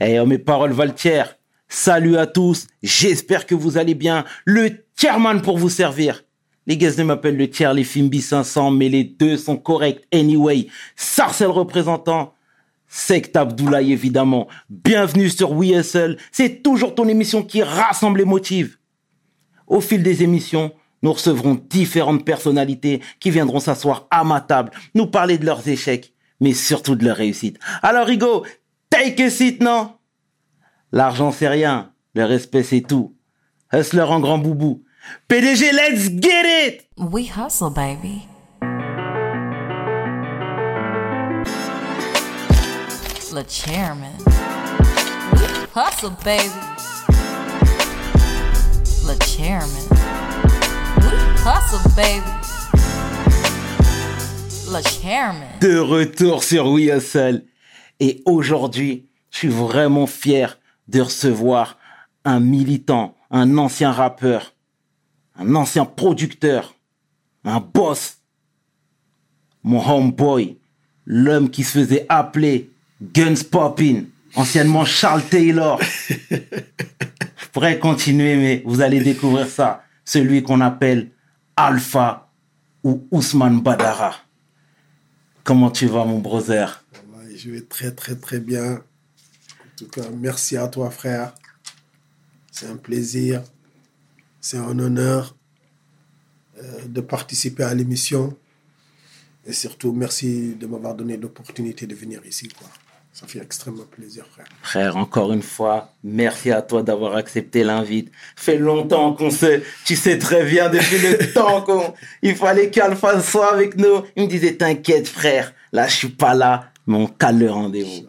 Eh, oh, mes paroles Valtier. Salut à tous. J'espère que vous allez bien. Le chairman pour vous servir. Les gars m'appellent le tiers, les Fimbi 500, mais les deux sont corrects anyway. Sarcel représentant. Sect Abdoulaye, évidemment. Bienvenue sur WeSL. C'est toujours ton émission qui rassemble les motive. Au fil des émissions, nous recevrons différentes personnalités qui viendront s'asseoir à ma table, nous parler de leurs échecs, mais surtout de leurs réussites. Alors, Rigo, take a seat, non? L'argent, c'est rien. Le respect, c'est tout. Hustler en grand boubou. PDG, let's get it! We hustle, baby. The chairman. We hustle, baby. The chairman. We hustle, baby. Le chairman. De retour sur We Hustle. Et aujourd'hui, je suis vraiment fier de recevoir un militant, un ancien rappeur, un ancien producteur, un boss, mon homeboy, l'homme qui se faisait appeler Guns Poppin, anciennement Charles Taylor. Je pourrais continuer, mais vous allez découvrir ça. Celui qu'on appelle Alpha ou Ousmane Badara. Comment tu vas, mon brother? Je vais très très très bien. En tout cas, merci à toi frère. C'est un plaisir, c'est un honneur euh, de participer à l'émission. Et surtout, merci de m'avoir donné l'opportunité de venir ici. Quoi. Ça fait extrêmement plaisir, frère. Frère, encore une fois, merci à toi d'avoir accepté l'invite. Fait longtemps qu'on sait, tu sais très bien depuis le temps qu'on, il fallait qu'Alpha soit avec nous. Il me disait, t'inquiète, frère, là, je suis pas là, mais on cale le rendez-vous.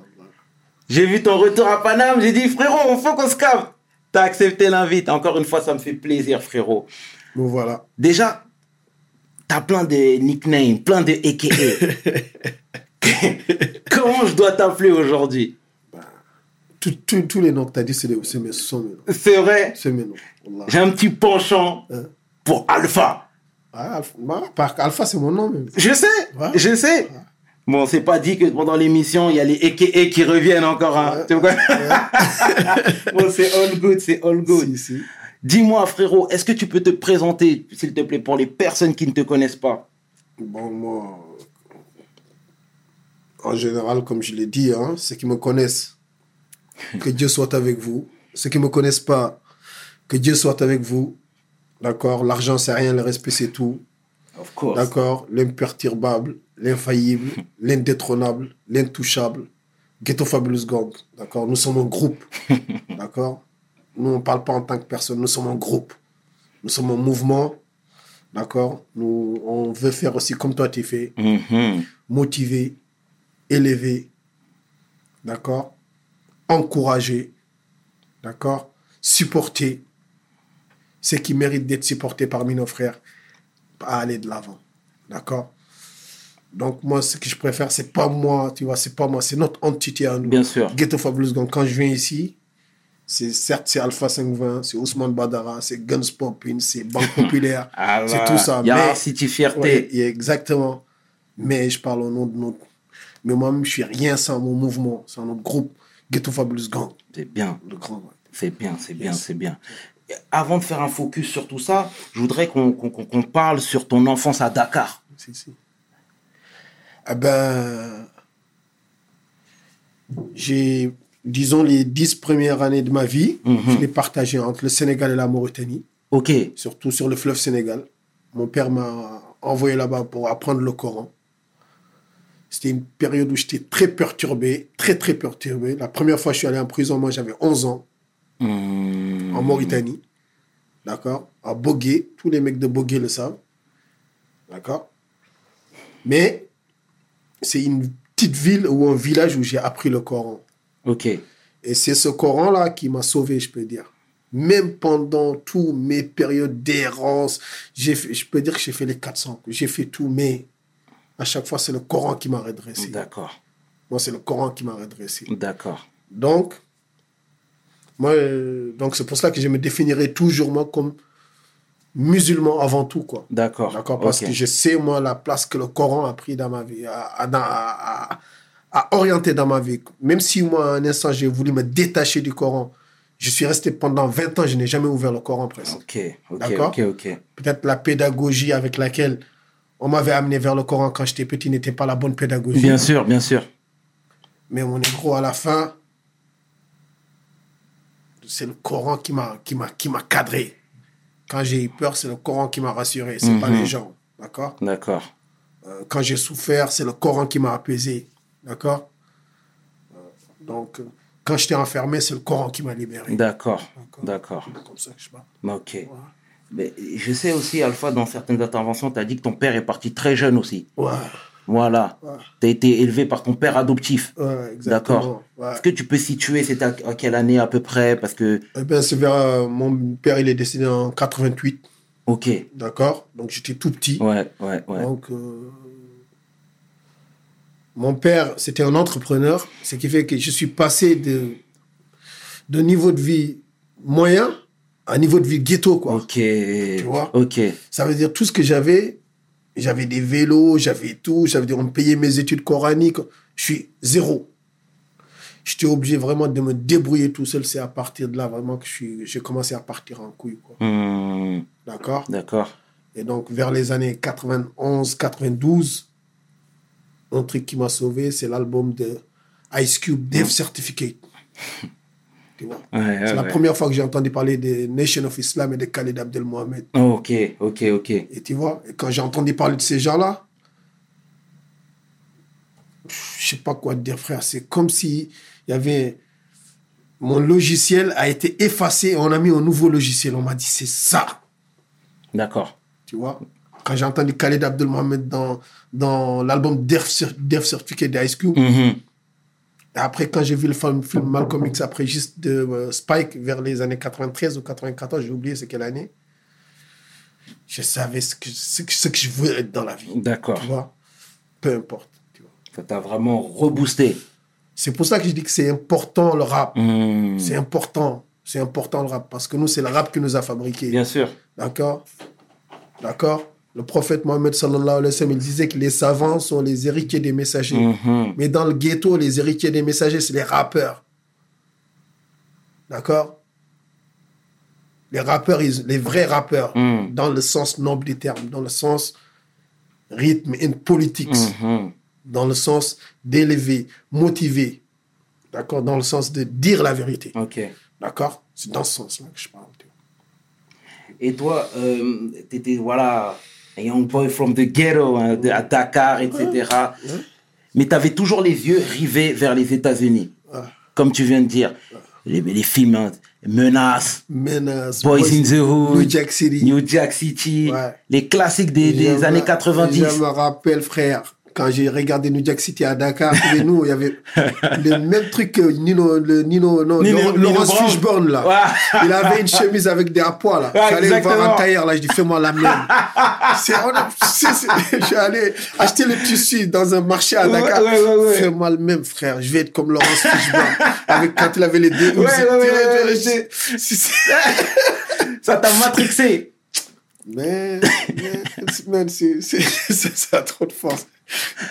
J'ai vu ton retour à Paname, j'ai dit, frérot, on faut qu'on se calme. T'as accepté l'invite. Encore une fois, ça me fait plaisir, frérot. Bon, voilà. Déjà, t'as plein de nicknames, plein de AKA. Comment je dois t'appeler aujourd'hui? Tous- tous- les noms que tu as dit, c'est mes, noms. C'est vrai, C'est mes noms. J'ai un petit penchant Hein? pour Alpha. Ah, Alpha, bah, Alpha, c'est mon nom. même. Je sais, Ouais. je sais. Bon, c'est pas dit que pendant l'émission, il y a les AKA qui reviennent encore. Hein. Ouais. Tu vois? Bon, c'est all good, c'est all good. Si, si. Dis-moi, frérot, est-ce que tu peux te présenter, s'il te plaît, pour les personnes qui ne te connaissent pas? Bon, moi, en général, comme je l'ai dit, hein, ceux qui me connaissent, que Dieu soit avec vous. Ceux qui ne me connaissent pas, que Dieu soit avec vous. D'accord? L'argent, c'est rien, le respect, c'est tout. Of course. D'accord? L'imperturbable, l'infaillible, l'indétrônable, l'intouchable. Ghetto Fabulous Gang. D'accord? Nous sommes un groupe. D'accord? Nous, on ne parle pas en tant que personne, nous sommes un groupe. Nous sommes un mouvement. D'accord? Nous, on veut faire aussi comme toi tu fais. Mhm. Motiver, élever. D'accord? Encourager. D'accord? Supporter. Ceux qui méritent d'être supportés parmi nos frères à aller de l'avant. D'accord? Donc, moi, ce que je préfère, c'est pas moi, tu vois, c'est pas moi, c'est notre entité à nous. Bien sûr. Ghetto Fabulous Gang, quand je viens ici, c'est certes, c'est Alpha 520, c'est Ousmane Badara, c'est Guns Poppin, c'est Banque Populaire, Ah c'est tout ça. y a Mais, City Fierté. Ouais, exactement. Mais je parle au nom de notre. Mais moi-même, je suis rien sans mon mouvement, sans notre groupe Ghetto Fabulous Gang, C'est bien. le grand. ouais. C'est bien, c'est bien, c'est bien. Avant de faire un focus sur tout ça, je voudrais qu'on qu'on- qu'on parle sur ton enfance à Dakar. Si, si. Eh ben, j'ai, disons, les dix premières années de ma vie, Mhm. je l'ai partagé entre le Sénégal et la Mauritanie, Ok, surtout sur le fleuve Sénégal. Mon père m'a envoyé là-bas pour apprendre le Coran. C'était une période où j'étais très perturbé, très très perturbé. La première fois que je suis allé en prison, moi j'avais 11 ans, Hmm. en Mauritanie. D'accord? À Bogué, tous les mecs de Bogué le savent. D'accord? Mais c'est une petite ville ou un village où j'ai appris le Coran. ok, Et c'est ce Coran-là qui m'a sauvé, je peux dire. Même pendant toutes mes périodes d'errance, je peux dire que j'ai fait les 400. que J'ai fait tout, mais à chaque fois, c'est le Coran qui m'a redressé. d'accord, Moi, c'est le Coran qui m'a redressé. d'accord. Donc, moi, euh, donc c'est pour cela que je me définirai toujours moi comme musulman avant tout, quoi. D'accord. D'accord Parce que je sais, moi, la place que le Coran a pris dans ma vie, a, a- dans- a- a- a orienté dans ma vie. Même si moi, à un instant, j'ai voulu me détacher du Coran, je suis resté pendant 20 ans, je n'ai jamais ouvert le Coran presque. Ok, ok, D'accord? ok, ok. Peut-être la pédagogie avec laquelle on m'avait amené vers le Coran quand j'étais petit n'était pas la bonne pédagogie. Bien sûr, bien sûr. Mais mon négro, à la fin, c'est le Coran qui m'a, qui m'a, qui m'a cadré. Quand j'ai eu peur, c'est le Coran qui m'a rassuré, c'est pas Mhm. les gens. D'accord? D'accord. Euh, Quand j'ai souffert, c'est le Coran qui m'a apaisé. D'accord? Euh, Donc, euh, quand j'étais enfermé, c'est le Coran qui m'a libéré. D'accord. D'accord? Comme ça que je parle. Ok. Mais je sais aussi, Alpha, dans certaines interventions, tu as dit que ton père est parti très jeune aussi. Ouais, Voilà. Ouais. Tu as été élevé par ton père adoptif. ouais. D'accord. Ouais. Est-ce que tu peux situer, c'était à, à quelle année à peu près? Parce que, Eh ben, c'est vers. euh, mon père, il est décédé en 88. ok. D'accord Donc, j'étais tout petit. Ouais, ouais, ouais. Donc, euh, mon père, c'était un entrepreneur, ce qui fait que je suis passé de, de niveau de vie moyen à niveau de vie ghetto, quoi. Ok. Tu vois? Ok. Ça veut dire tout ce que j'avais, j'avais des vélos, j'avais tout, dire on payait mes études coraniques, je suis zéro. J'étais obligé vraiment de me débrouiller tout seul. C'est à partir de là vraiment que j'ai commencé à partir en couille. Hmm, D'accord? D'accord. Et donc, vers les années 91, 92, un truc qui m'a sauvé, c'est l'album de Ice Cube, Death Certificate. tu vois Ouais, C'est ouais, la ouais. première fois que j'ai entendu parler de Nation of Islam et de Khalid Abdel Mohamed. Oh, ok, ok, ok. Et tu vois, et quand j'ai entendu parler de ces gens-là, je sais pas quoi te dire, frère. C'est comme si il y avait. Mon logiciel a été effacé et on a mis un nouveau logiciel. On m'a dit, c'est ça. D'accord. Tu vois Quand j'ai entendu Khalid Abdel Mohamed dans, dans l'album Death Certificate d'Ice Cube, Mhm. et après, quand j'ai vu le film, film Malcolm X, après juste de euh, Spike vers les années 93 ou 94, j'ai oublié c'est quelle année, je savais ce que, ce, que, ce que je voulais être dans la vie. D'accord. Tu vois? Peu importe. tu vois. Ça t'a vraiment reboosté. C'est pour ça que je dis que c'est important le rap. Hmm, C'est important. C'est important le rap. Parce que nous, c'est le rap qui nous a fabriqués. Bien sûr. D'accord? D'accord? Le prophète Mohammed sallallahu alayhi wa sallam, il disait que les savants sont les héritiers des messagers. Mhm. Mais dans le ghetto, les héritiers des messagers, c'est les rappeurs. D'accord? Les rappeurs, ils- les vrais rappeurs, Mm. dans le sens noble du terme, dans le sens rythme et politique, Mhm. dans le sens d'élever, motiver. D'accord? Dans le sens de dire la vérité. Ok. D'accord? C'est dans ce sens-là que je parle. tu. Et toi, euh, t'étais, voilà, a young boy from the ghetto, hein, de- à Dakar, etc. Mais t'avais toujours les yeux rivés vers les États-Unis. Comme tu viens de dire. Les, les films, hein, Menace, Menace, Boys in the Hood, New Jack City. New Jack City, Ouais. les classiques des, des années 90. Je me rappelle, frère, quand j'ai regardé New Jack City à Dakar, nous, il y avait le même truc que Nino, le Nino, non, Nino- Nino Laurence Brown. Fishburne, là. Ouais. Il avait une chemise avec des appois, là. Ouais, J'allais voir en tailleur, là. Je dis, fais-moi la mienne. Je suis allé acheter le tissu dans un marché à Dakar. ouais. Fais-moi le même, frère. Je vais être comme Laurence Fishburne. avec quand il avait les deux. Ça t'a matrixé. Mais, mais, man, c'est, c'est, c'est- ça a trop de force.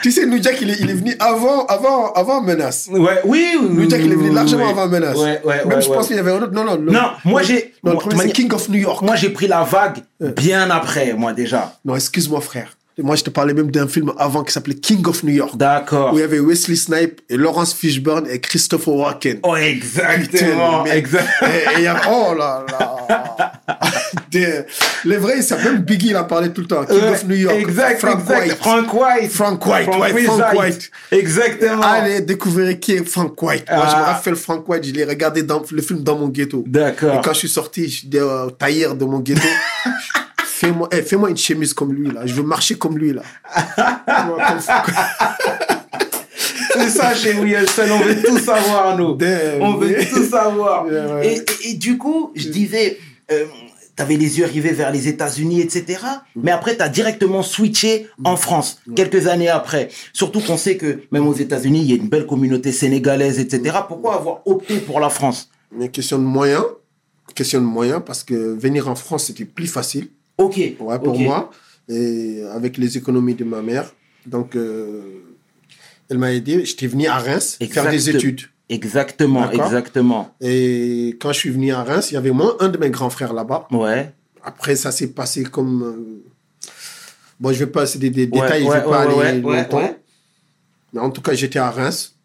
Tu sais, New Jack, il est, il est venu avant, avant, avant Menace. Ouais, oui, oui. New Jack, il est venu largement oui. avant Menace. Ouais, ouais, Même, ouais, je pense qu'il y avait un autre. Non, non. le- Non, moi, j'ai- moi, King of New York. Moi, j'ai pris la vague bien après, moi, déjà. Non, excuse-moi, frère. Moi, je te parlais même d'un film avant qui s'appelait King of New York. D'accord. Où il y avait Wesley Snipe et Lawrence Fishburne et Christopher Walken. Oh, exactement. Mais- exact. Et et il y a, oh là là. Des- les vrais, c'est même Biggie, il a parlé tout le temps. King of New York. Exact, Frank exact. White. Frank White. Frank White, Frank ouais, Frank White. Exactement. Allez, découvrez qui est Frank White. Moi, je me Ah. rappelle Frank White, je l'ai regardé dans le film dans mon ghetto. D'accord. Et quand je suis sorti je- de, euh, tailleur de mon ghetto, fais-moi eh, fais-moi une chemise comme lui, là. Je veux marcher comme lui, là. C'est ça chez Will Seul, on veut tout savoir, nous. Damn, on veut tout savoir. Yeah, ouais. et, et- et du coup, je disais, euh, t'avais les yeux rivés vers les États-Unis, etc. Mais après, t'as directement switché en France, quelques années après. Surtout qu'on sait que même aux États-Unis, il y a une belle communauté sénégalaise, etc. Pourquoi avoir opté pour la France? Mais question de moyens. Question de moyens, parce que venir en France, c'était plus facile. Ok. Ouais, pour moi. Et avec les économies de ma mère. Donc, euh, Elle m'a aidé. J'étais venu à Reims faire des Exact. études. Exactement, exactement. Et quand je suis venu à Reims, il y avait moi, un de mes grands frères là-bas. Ouais. Après, ça s'est passé comme. euh, Bon, je vais pas, c'est des, des Ouais, détails, je ouais, vais pas aller longtemps. Mais en tout cas, j'étais à Reims.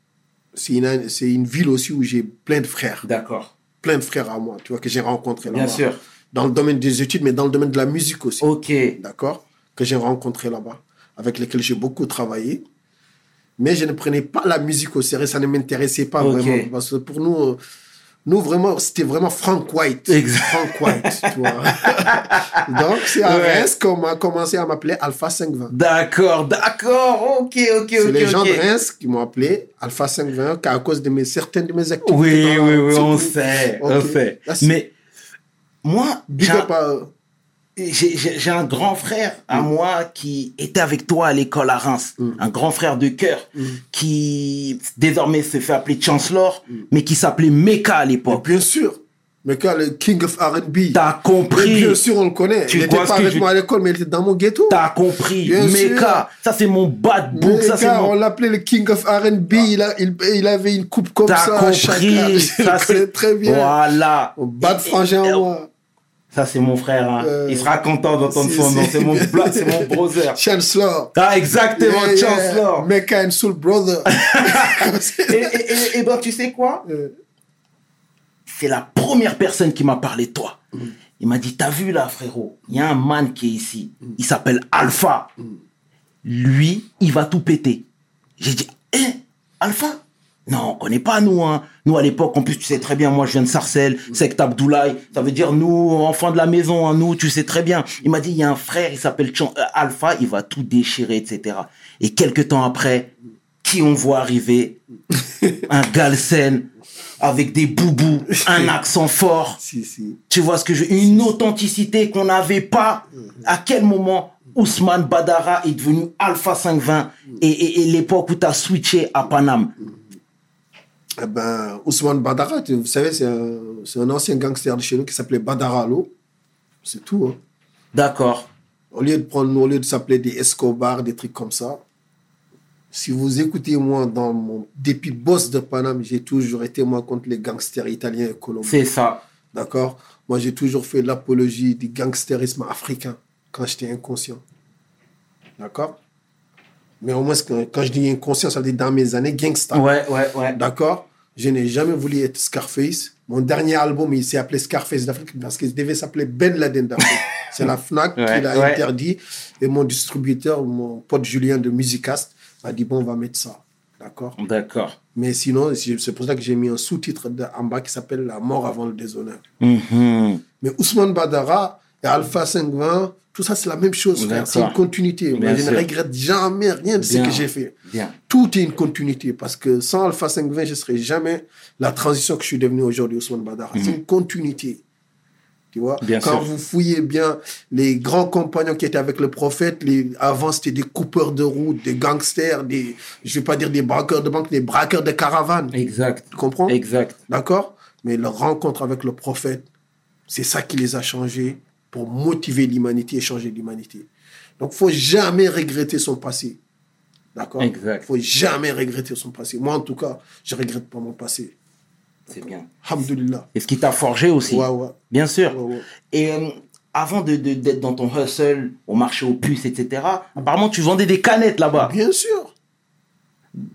C'est une, c'est une ville aussi où j'ai plein de frères. D'accord. Plein de frères à moi, tu vois, que j'ai rencontrés là-bas. Bien sûr. Dans le domaine des études, mais dans le domaine de la musique aussi. Ok. D'accord? Que j'ai rencontrés là-bas. Avec lesquels j'ai beaucoup travaillé. Mais je ne prenais pas la musique au sérieux, ça ne m'intéressait pas Ok. vraiment. Parce que pour nous, euh, nous vraiment, c'était vraiment Frank White. Exact. Frank White, tu vois. Donc, c'est à Ouais. Reims qu'on m'a commencé à m'appeler Alpha 520. D'accord, d'accord. Ok, ok, C'est ok. les gens de Reims qui m'ont appelé Alpha 520 qu'à cause de mes, certaines de mes activités. Oui, oui, oui, on sait, Ok. on sait. C'est- Mais moi, j'ai un- grand frère à moi qui était avec toi à l'école à Reims. Un grand frère de cœur qui désormais se fait appeler Chancellor, mais qui s'appelait Meka à l'époque. Bien sûr. Mais quand le King of R&B. T'as compris. bien sûr, on le connaît. Tu il ce pas avec je- moi à l'école, mais il était dans mon ghetto. T'as compris. Bien Meka, ça c'est mon bad book, ça gars, on l'appelait le King of R&B. Il, a- il, il avait une coupe comme T'as ça. compris. chacun. Je Ça c'est très bien. Voilà. Mon bad frangin, moi. Ça c'est mon frère. hein. Euh, Il sera content d'entendre son nom. C'est mon c'est mon brother. Chancellor. Ah exactement, Yeah, yeah. Chancellor. Mecca and Soul Brother. et, et, et- et ben tu sais quoi? Euh, c'est la première personne qui m'a parlé de toi. Il m'a dit, t'as vu là, frérot, il y a un man qui est ici. Il s'appelle Alpha. Lui, il va tout péter. J'ai dit, eh, Alpha? Non, on connaît pas nous. Hein. Nous, à l'époque, en plus, tu sais très bien, moi, je viens de Sarcelles, secte Abdoulaye. Ça veut dire nous, enfants de la maison, hein, nous, tu sais très bien. Il m'a dit, il y a un frère, il s'appelle euh, Alpha, il va tout déchirer, etc. Et quelques temps après, qui on voit arriver? Un Galsen avec des boubous, un accent fort. si, si. Tu vois ce que je Une authenticité qu'on n'avait pas. À quel moment Ousmane Badara est devenu Alpha 520 et, et- et l'époque où tu as switché à Paname? Eh ben, Ousmane Badara, tu- vous savez, c'est un, un ancien gangster de chez nous qui s'appelait Badara Allo. C'est tout. Hein. D'accord. Au lieu de prendre, au lieu de s'appeler des Escobar, des trucs comme ça, si vous écoutez moi dans mon depuis boss de Paname, j'ai toujours été moi contre les gangsters italiens et colombiens. C'est ça. D'accord? Moi, j'ai toujours fait l'apologie du gangstérisme africain quand j'étais inconscient. D'accord? Mais au moins, quand je dis inconscient, ça veut dire dans mes années gangsta. Ouais, ouais, ouais. D'accord? Je n'ai jamais voulu être Scarface. Mon dernier album, il s'est appelé Scarface d'Afrique parce qu'il devait s'appeler Ben Laden d'Afrique. C'est la FNAC Ouais, qui l'a ouais. interdit. Et mon distributeur, mon pote Julien de Musicast, m'a dit bon, on va mettre ça. D'accord? D'accord. Mais sinon, c'est pour ça que j'ai mis un sous-titre en bas qui s'appelle La mort avant le déshonneur. Mhm. Mais Ousmane Badara et Alpha 520, tout ça, c'est la même chose. C'est une continuité. Moi, je ne regrette jamais rien de ce que j'ai fait. Bien. Tout est une continuité. Parce que sans Alpha 520, je ne serais jamais la transition que je suis devenu aujourd'hui, Ousmane Badara. C'est une continuité. Tu vois. Bien Quand sûr. vous fouillez bien les grands compagnons qui étaient avec le prophète, les, avant c'était des coupeurs de route, des gangsters, des, je vais pas dire des braqueurs de banque, des braqueurs de caravanes. Exact. Tu comprends? Exact. D'accord? Mais leur rencontre avec le prophète, c'est ça qui les a changés pour motiver l'humanité et changer l'humanité. Donc, faut jamais regretter son passé. D'accord? Exact. faut jamais regretter son passé. Moi, en tout cas, je regrette pas mon passé. C'est bien. Alhamdulillah. Et ce qui t'a forgé aussi. Ouais, ouais. Bien sûr. Ouais. Et euh, avant de- de- d'être dans ton hustle, au marché aux puces, etc., apparemment, tu vendais des canettes là-bas. Bien sûr.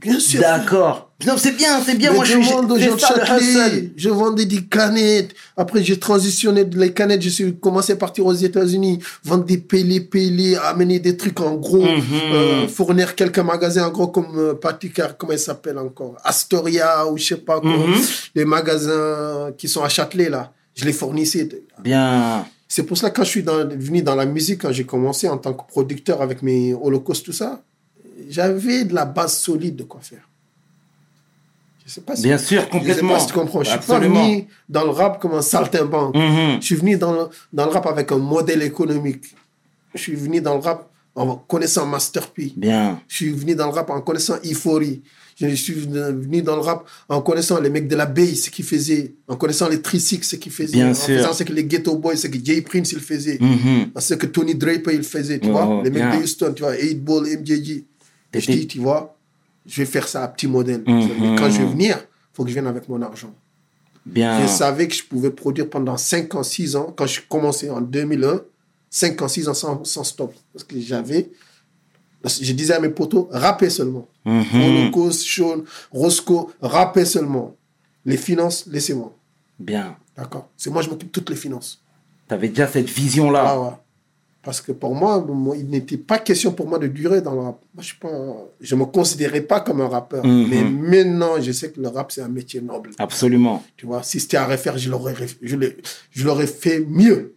Bien sûr. D'accord. Non, c'est bien, c'est bien. Mais Moi, je suis. demande aux gens de. Je vendais des canettes. Après, j'ai transitionné de les canettes. Je suis commencé à partir aux États-Unis, vendre des pélés, pélés, amener des trucs en gros, Mhm. euh, fournir quelques magasins en gros comme euh, Paticar, comment il s'appelle encore? Astoria ou je sais pas quoi. Mhm. Les magasins qui sont à Châtelet, là. Je les fournissais. Bien. C'est pour cela que quand je suis dans- venu dans la musique, quand j'ai commencé en tant que producteur avec mes Holocaust, tout ça, j'avais de la base solide de quoi faire. Je sais pas si Bien sûr, je sais complètement. pas si tu comprends. Je suis Absolument. pas venu dans le rap comme un saltimbanque. Mhm. Je suis venu dans le, dans le rap avec un modèle économique. Je suis venu dans le rap en connaissant Master P. Bien. Je suis venu dans le rap en connaissant Euphorie. Je suis venu dans le rap en connaissant les mecs de la Bay, ce qu'ils faisaient. En connaissant les Trisix, ce qu'ils faisaient. Bien en sûr. faisant ce que les Ghetto Boys, ce que Jay Prince, il faisait. Mhm. Ce que Tony Draper, il faisait, tu Oh, vois. Les mecs de Houston, tu vois. 8 Ball, MJG. Je dis, tu vois. je vais faire ça à petit modèle. Mhm. Mais Quand je vais venir, il faut que je vienne avec mon argent. Bien. Je savais que je pouvais produire pendant 5 ans, 6 ans. Quand je commençais en 2001, 5 ans, 6 ans sans, sans stop. Parce que j'avais... Je disais à mes potos, rappez seulement. Mhm. Holocaust, Sean, Roscoe, rappez seulement. Les finances, laissez-moi. Bien. D'accord C'est moi, je m'occupe de toutes les finances. Tu avais déjà cette vision-là. Ah ouais. Parce que pour moi, il n'était pas question pour moi de durer dans le rap. Moi, je ne me considérais pas comme un rappeur. Mhm. Mais maintenant, je sais que le rap, c'est un métier noble. Absolument. Tu vois, si c'était à refaire, je l'aurais, je l'aurais fait mieux.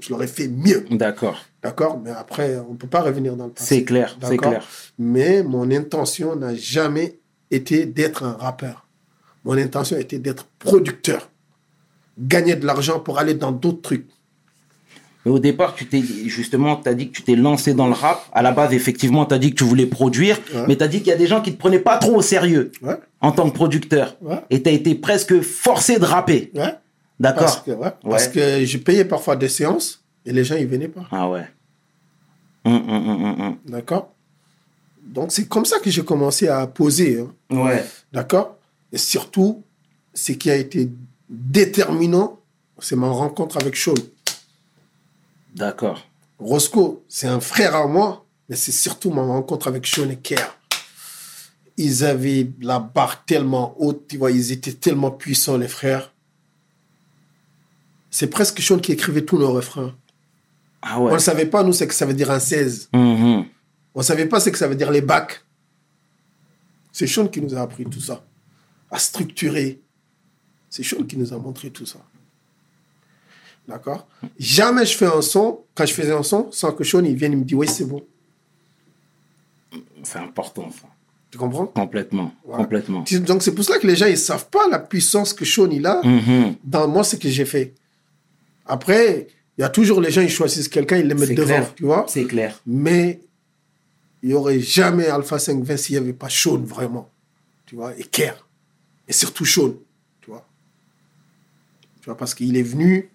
Je l'aurais fait mieux. D'accord. D'accord? Mais après, on ne peut pas revenir dans le passé. C'est clair, c'est clair. Mais mon intention n'a jamais été d'être un rappeur. Mon intention était d'être producteur. Gagner de l'argent pour aller dans d'autres trucs. Mais au départ, tu t'es justement, tu as dit que tu t'es lancé dans le rap. À la base, effectivement, tu as dit que tu voulais produire, Ouais. mais tu as dit qu'il y a des gens qui te prenaient pas trop au sérieux Ouais. en tant que producteur. Ouais. Et tu as été presque forcé de rapper. D'accord. Parce que, parce je payais parfois des séances et les gens, ils venaient pas. Ah ouais. Hum, hum, hum. D'accord Donc, c'est comme ça que j'ai commencé à poser. hein. Ouais. D'accord Et surtout, ce qui a été déterminant, c'est ma rencontre avec Sean. D'accord. Roscoe, c'est un frère à moi, mais c'est surtout ma rencontre avec Sean et Kerr. Ils avaient la barre tellement haute, tu vois, ils étaient tellement puissants, les frères. C'est presque Sean qui écrivait tous nos refrains. Ah On ne savait pas, nous, ce que ça veut dire un 16. Hum, hum. On ne savait pas ce que ça veut dire les bacs. C'est Sean qui nous a appris tout ça, à structurer. C'est Sean qui nous a montré tout ça. D'accord? Jamais je fais un son, quand je faisais un son, sans que Sean il vienne et me dise Oui, c'est bon. C'est important, ça. Tu comprends? Complètement. Complètement. Donc c'est pour ça que les gens, ils ne savent pas la puissance que Sean il a hum. dans moi, ce que j'ai fait. Après, il y a toujours les gens, ils choisissent quelqu'un, ils le mettent devant, clair. tu vois? C'est clair. Mais il n'y aurait jamais Alpha 520 s'il n'y avait pas Sean, vraiment. Tu vois, et Kerr. Et surtout Sean, tu vois? Tu vois, parce qu'il est venu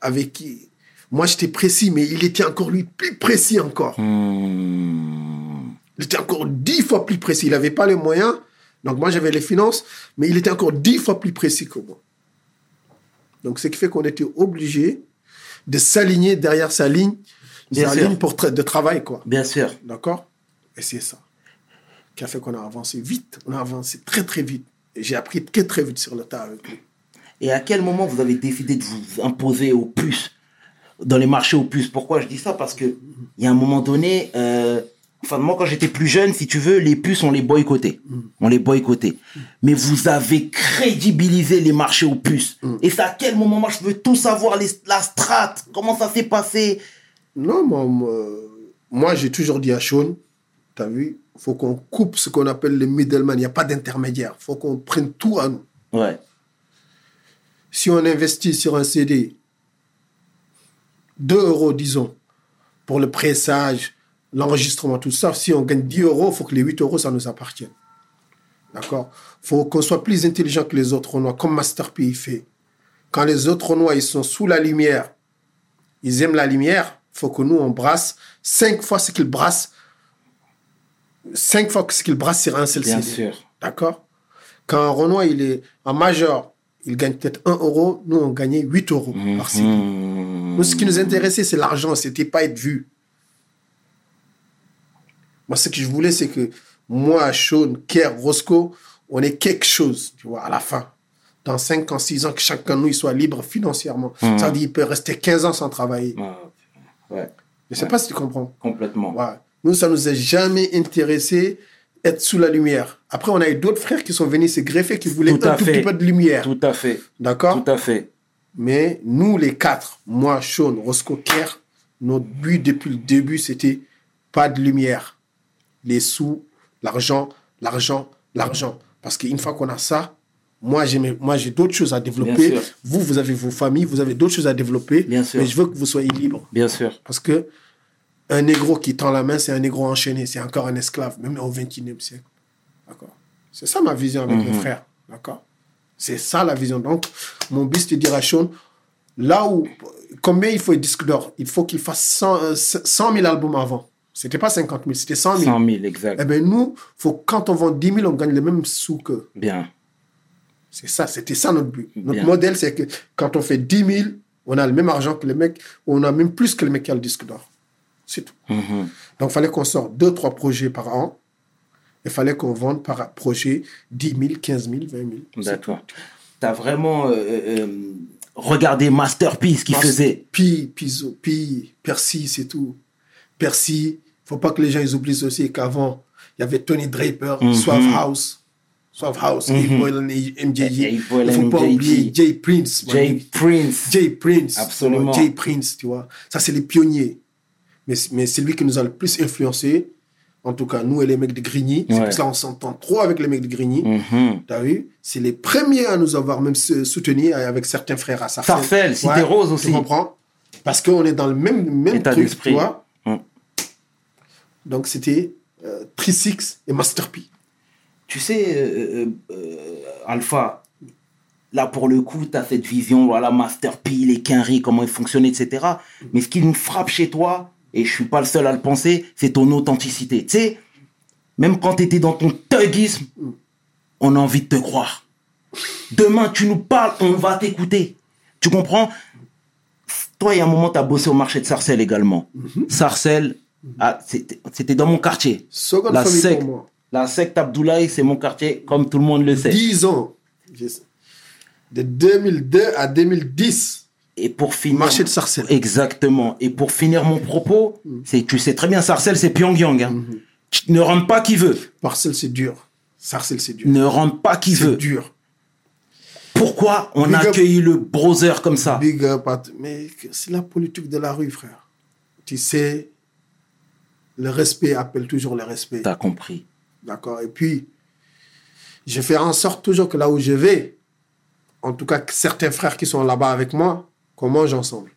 avec qui. Moi, j'étais précis, mais il était encore lui plus précis encore. Hum. Il était encore dix fois plus précis. Il n'avait pas les moyens. Donc, moi, j'avais les finances, mais il était encore dix fois plus précis que moi. Donc, ce qui fait qu'on était obligé de s'aligner derrière sa ligne, Bien sa sûr. ligne pour tra- de travail, quoi. Bien sûr. D'accord? Et c'est ça qui a fait qu'on a avancé vite. On a avancé très, très vite. Et j'ai appris très, très vite sur le tas avec lui. Et à quel moment vous avez décidé de vous imposer aux puces, dans les marchés aux puces Pourquoi je dis ça? Parce que il y a un moment donné, euh, enfin moi quand j'étais plus jeune, si tu veux, les puces on les boycottait, on les boycottait. Mais vous avez crédibilisé les marchés aux puces. Et c'est à quel moment? Moi je veux tout savoir, les, la strat, comment ça s'est passé? Non, moi, moi, j'ai toujours dit à Sean, tu as vu, il faut qu'on coupe ce qu'on appelle le middleman. Il n'y a pas d'intermédiaire. Il faut qu'on prenne tout à nous. Ouais, Si on investit sur un CD, 2 euros, disons, pour le pressage, l'enregistrement, tout ça, si on gagne 10 euros, il faut que les 8 euros, ça nous appartienne. D'accord? Il faut qu'on soit plus intelligent que les autres Renois, comme Master P il fait. Quand les autres Renois, ils sont sous la lumière, ils aiment la lumière, il faut que nous, on brasse 5 fois ce qu'ils brassent. 5 fois ce qu'ils brassent sur un seul bien CD. sûr. D'accord? Quand un Renoir, il est en major, il gagne peut-être 1 euro, nous, on gagnait 8 euros par CD. Hum. Nous, ce qui nous intéressait, c'est l'argent, c'était pas être vu. Moi, ce que je voulais, c'est que moi, Sean, Kerr, Roscoe, on ait quelque chose, tu vois, à la fin. Dans 5 ans, 6 ans, que chacun de nous, il soit libre financièrement. Mhm. Ça veut dire qu'il peut rester 15 ans sans travailler. Ah, Ouais, Je sais pas si tu comprends. complètement. Ouais. Nous, ça nous a jamais intéressé être sous la lumière. Après, on a eu d'autres frères qui sont venus se greffer, qui voulaient Tout un tout petit peu de lumière. Tout à fait. D'accord Tout à fait. Mais nous, les quatre, moi, Sean, Roscoe, Kerr, notre but depuis le début, c'était pas de lumière. Les sous, l'argent, l'argent, l'argent. Parce qu'une fois qu'on a ça, moi, j'ai moi, j'ai d'autres choses à développer. Vous, vous avez vos familles, vous avez d'autres choses à développer. Bien sûr. Mais je veux que vous soyez libres. Bien sûr. Parce que un négro qui tend la main, c'est un négro enchaîné. C'est encore un esclave, même au XXIe siècle. D'accord C'est ça ma vision avec mes frères. D'accord C'est ça la vision. Donc, mon de dire à Sean, là où, combien il faut un disque d'or? Il faut qu'il fasse 100, euh, 100 000 albums avant. C'était pas 50 000, c'était 100 000. 100 000, exact. Eh bien, nous, faut, quand on vend 10 000, on gagne les mêmes sous que. Bien. C'est ça, c'était ça notre but. Notre Bien. modèle, c'est que quand on fait 10 000, on a le même argent que les mecs, on a même plus que le mec qui a le disque d'or. C'est tout. Mhm. Donc, il fallait qu'on sorte 2, 3 projets par an. Il fallait qu'on vende par projet 10 000, 15 000, 20 000. C'est D'accord. Tu as vraiment euh, euh, regardé Masterpiece qui faisait? Pi, Piso, Pi, Percy, c'est tout. Percy, faut pas que les gens ils oublient aussi qu'avant, il y avait Tony Draper, Mhm. Suave House, Suave House, Boylan et MJG. Il faut pas oublier Jay Prince. Jay Prince. Jay Prince. Absolument. Jay Prince, tu vois. Ça, c'est les pionniers. Mais, mais c'est lui qui nous a le plus influencé. En tout cas, nous et les mecs de Grigny. C'est Ouais. pour ça qu'on s'entend trop avec les mecs de Grigny. Mhm. T'as vu? C'est les premiers à nous avoir même soutenus avec certains frères à Sarcelles. Sarcelles, Cité Rose aussi. Tu comprends? Parce qu'on est dans le même, même État truc, d'esprit. tu vois? Mm. Donc c'était euh, Trisix et Master P. Tu sais, euh, euh, euh, Alpha, là pour le coup, tu as cette vision, voilà, Master P, les quinries, comment ils fonctionnent, etc. Mais ce qui nous frappe chez toi, et je suis pas le seul à le penser, c'est ton authenticité. Tu sais, même quand tu étais dans ton thugisme, on a envie de te croire. Demain, tu nous parles, on va t'écouter. Tu comprends? Toi, il y a un moment, tu as bossé au marché de Sarcelles également. Sarcelles, ah, c'était c'était dans mon quartier. Seconde La secte, pour moi. la secte Abdoulaye, c'est mon quartier, comme tout le monde le sait. 10 ans. De 2002 à 2010. Et pour finir. Marché de Sarcelles. Exactement. Et pour finir mon propos, c'est, tu sais très bien, Sarcelles, c'est Pyongyang. hein. Mhm. Tu Ne rentre pas qui veut. Parcelles, c'est dur. Sarcelles, c'est dur. Ne rentre pas qui C'est veut. dur. Pourquoi on a Big up. accueilli le brother comme ça? Big up. at- Mais c'est la politique de la rue, frère. Tu sais, le respect appelle toujours le respect. T'as compris. D'accord Et puis, je fais en sorte toujours que là où je vais, en tout cas que certains frères qui sont là-bas avec moi, qu'on mange ensemble.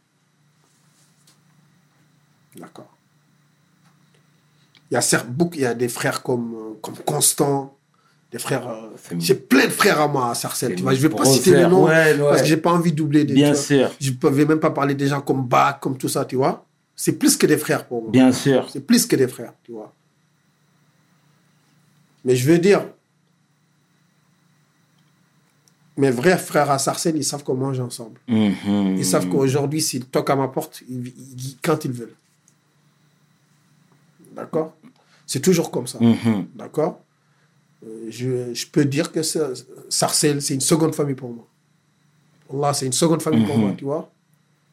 D'accord Il y a certes beaucoup, il y a des frères comme, comme Constant, des frères. euh, j'ai plein de frères à moi à Sarcelles. Tu vois, je vais pas citer les noms ouais, ouais. parce que j'ai pas envie d'oublier des. Bien sûr. Je ne vais même pas parler des gens comme Bach, comme tout ça, tu vois. C'est plus que des frères pour moi. Bien sûr. C'est plus que des frères, tu vois. Mais je veux dire, mes vrais frères à Sarcelles, ils savent qu'on mange ensemble. Mhm. Ils savent qu'aujourd'hui, s'ils toquent à ma porte, ils, ils- quand ils veulent. D'accord? C'est toujours comme ça. Mhm. D'accord? Euh, je, je peux dire que Sarcelles, c'est une seconde famille pour moi. Allah, c'est une seconde famille pour Mhm. moi, tu vois?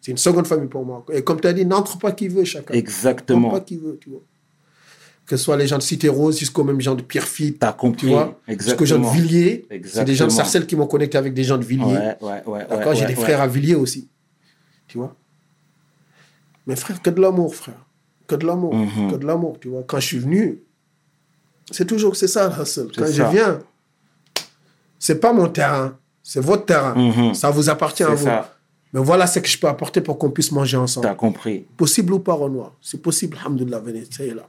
C'est une seconde famille pour moi. Et comme tu as dit, n'entre pas qui veut chacun. Exactement. N'entre pas qui veut, tu vois. Que ce soit les gens de Cité Rose jusqu'aux mêmes gens de Pierrefitte, T'as compris. tu vois Jusqu'aux gens de. Villiers. C'est des gens de. Sarcelles qui m'ont connecté avec des gens de Villiers. Ouais, ouais, ouais. D'accord J'ai des frères à Villiers aussi. Tu vois? Mais frère, que de l'amour, frère. Que de l'amour. Mhm. Que de l'amour, tu vois. Quand je suis venu, c'est toujours, c'est ça, le hustle. C'est Quand ça. je viens, c'est pas mon terrain. C'est votre terrain. Mhm. Ça vous appartient à vous. ça. Mais voilà ce que je peux apporter pour qu'on puisse manger ensemble. T'as compris. Possible ou pas, Renoir? C'est possible, alhamdoulilah, venez, ça y est là.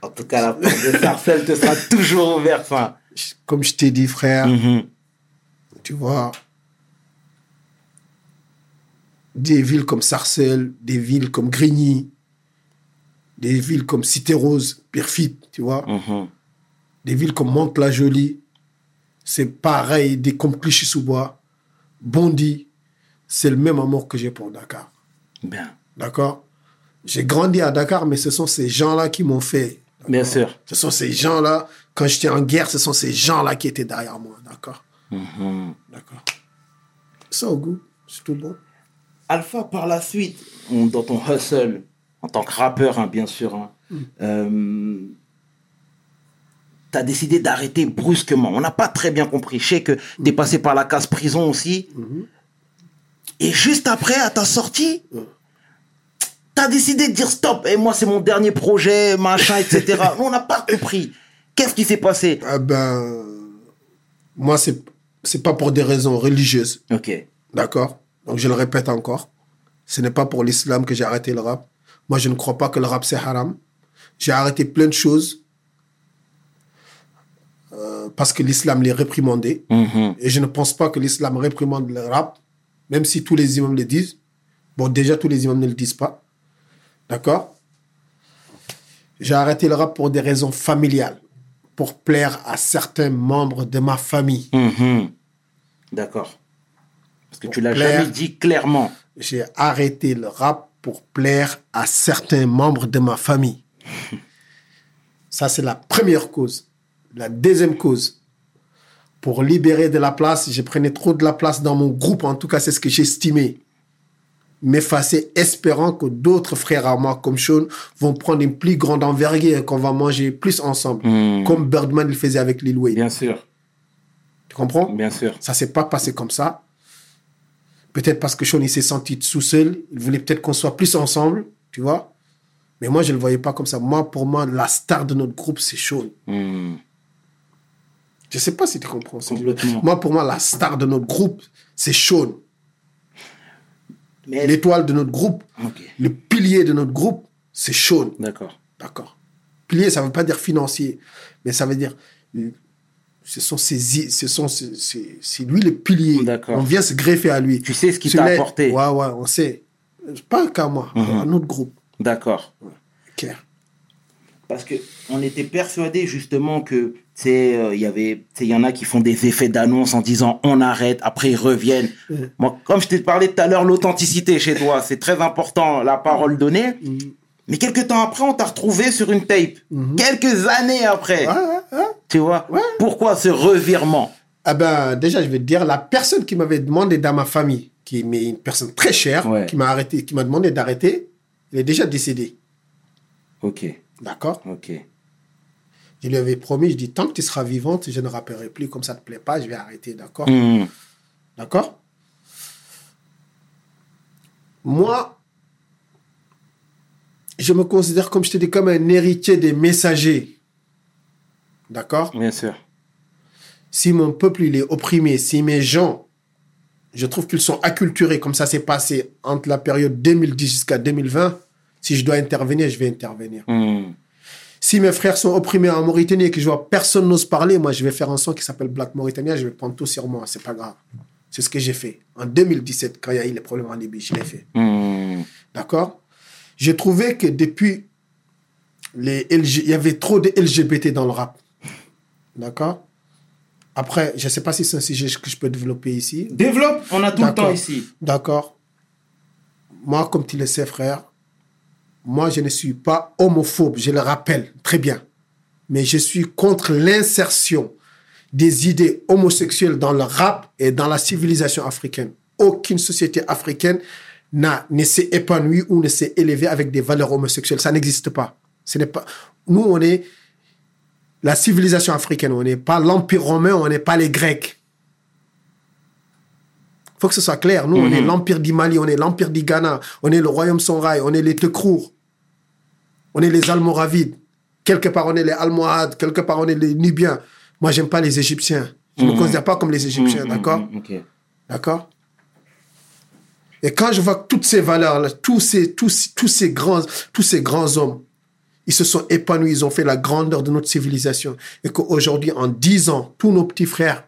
En tout cas, la porte de Sarcelles te sera toujours ouverte. hein. Comme je t'ai dit, frère, Mhm. tu vois, des villes comme Sarcelles, des villes comme Grigny, des villes comme Cité-Rose, Pierrefitte, tu vois, Mhm. des villes comme Mantes-la-Jolie, c'est pareil, des comme Clichy-sous-Bois, Bondy, c'est le même amour que j'ai pour Dakar. Bien. D'accord? J'ai grandi à Dakar, mais ce sont ces gens-là qui m'ont fait. Bien sûr. Ce sont ces gens-là, quand j'étais en guerre, ce sont ces gens-là qui étaient derrière moi. D'accord? Mhm. D'accord. Ça au goût, c'est tout bon. Alpha, par la suite, on- dans ton hustle, en tant que rappeur, hein, bien sûr, hein, Mm. tu as décidé d'arrêter brusquement. On n'a pas très bien compris. Je sais que tu es passé par la case prison aussi. Mhm. Et juste après, à ta sortie, Mm. tu as décidé de dire stop. Et moi, c'est mon dernier projet, machin, etc. on n'a pas compris. Qu'est-ce qui s'est passé? Ah ben, moi, c'est c'est pas pour des raisons religieuses. Ok. D'accord? Donc, je le répète encore. Ce n'est pas pour l'islam que j'ai arrêté le rap. Moi, je ne crois pas que le rap, c'est haram. J'ai arrêté plein de choses euh, parce que l'islam les réprimandait. Mhm. Et je ne pense pas que l'islam réprimande le rap, même si tous les imams le disent. Bon, déjà, tous les imams ne le disent pas. D'accord? J'ai arrêté le rap pour des raisons familiales, pour plaire à certains membres de ma famille. Mhm. D'accord. Parce que tu l'as jamais dit clairement. J'ai arrêté le rap pour plaire à certains membres de ma famille. Ça, c'est la première cause. La deuxième cause, pour libérer de la place, je prenais trop de la place dans mon groupe, en tout cas, c'est ce que j'estimais. M'effacer, espérant que d'autres frères à moi, comme Sean, vont prendre une plus grande envergure et qu'on va manger plus ensemble. Hmm. Comme Birdman le faisait avec Lil Wayne. Bien sûr, Tu comprends? Bien sûr. Ça s'est pas passé comme ça. Peut-être parce que Sean, il s'est senti tout seul. Il voulait peut-être qu'on soit plus ensemble, tu vois. Mais moi, je ne le voyais pas comme ça. Moi, pour moi, la star de notre groupe, c'est Sean. Hmm. Je sais pas si tu comprends. Complètement. Moi, pour moi, la star de notre groupe, c'est Sean. Mais L'étoile de notre groupe, le pilier de notre groupe, c'est Sean. D'accord. D'accord. Pilier, ça ne veut pas dire financier, mais ça veut dire. Ce sont ses, ce sont c'est lui le pilier. D'accord. On vient se greffer à lui. Tu sais ce qu'il t'a apporté. Ouais, ouais, on sait. Pas qu'à moi, Mhm. à notre groupe. D'accord. Clair. Parce que on était persuadé justement que tu sais, euh, il y avait, il y en a qui font des effets d'annonce en disant on arrête, après ils reviennent. Mhm. Moi, comme je t'ai parlé tout à l'heure, l'authenticité chez toi, c'est très important, la parole donnée. Mhm. Mais quelques temps après, on t'a retrouvé sur une tape. Quelques années après, Ouais, ouais, ouais. tu vois? Pourquoi ce revirement? Ah ben, déjà, je vais te dire, la personne qui m'avait demandé dans ma famille, qui est une personne très chère, qui m'a arrêté, qui m'a demandé d'arrêter, il est déjà décédé. Ok, D'accord ok. Je lui avais promis, je dis, tant que tu seras vivante, je ne rappellerai plus, comme ça ne te plaît pas, je vais arrêter, d'accord Hmm. D'accord Moi, je me considère, comme je te dis, comme un héritier des messagers. D'accord Bien sûr. Si mon peuple il est opprimé, si mes gens, je trouve qu'ils sont acculturés, comme ça s'est passé entre la période 2010 jusqu'à 2020, si je dois intervenir, je vais intervenir. Hmm. Si mes frères sont opprimés en Mauritanie et que je vois personne n'ose parler, moi je vais faire un son qui s'appelle Black Mauritania, je vais prendre tout sur moi, c'est pas grave. C'est ce que j'ai fait. En 2017, quand il y a eu les problèmes en Libye, je l'ai fait. Hmm. D'accord? J'ai trouvé que depuis, les LG il y avait trop de LGBT dans le rap. D'accord? Après, je ne sais pas si c'est un sujet que je peux développer ici. Développe, on a tout le temps ici. D'accord Moi, comme tu le sais, frère, moi, je ne suis pas homophobe, je le rappelle très bien. Mais je suis contre l'insertion des idées homosexuelles dans le rap et dans la civilisation africaine. Aucune société africaine n'a, ne s'est épanouie ou ne s'est élevée avec des valeurs homosexuelles. Ça n'existe pas. Ce n'est pas. Nous, on est la civilisation africaine. On n'est pas l'Empire romain, on n'est pas les Grecs. faut que ce soit clair. Nous, on est l'Empire du Mali, on est l'Empire du Ghana, on est le Royaume Songhai, on est les Tekrour, on est les Almoravides. Quelque part, on est les Almohades, quelque part, on est les Nubiens. Moi, j'aime pas les Égyptiens. Je ne me considère pas comme les Égyptiens, Hmm, d'accord hmm, Ok. D'accord Et quand je vois que toutes ces valeurs-là, tous ces, tous, tous, ces grands, tous ces grands hommes, ils se sont épanouis, ils ont fait la grandeur de notre civilisation. Et qu'aujourd'hui, en dix ans, tous nos petits frères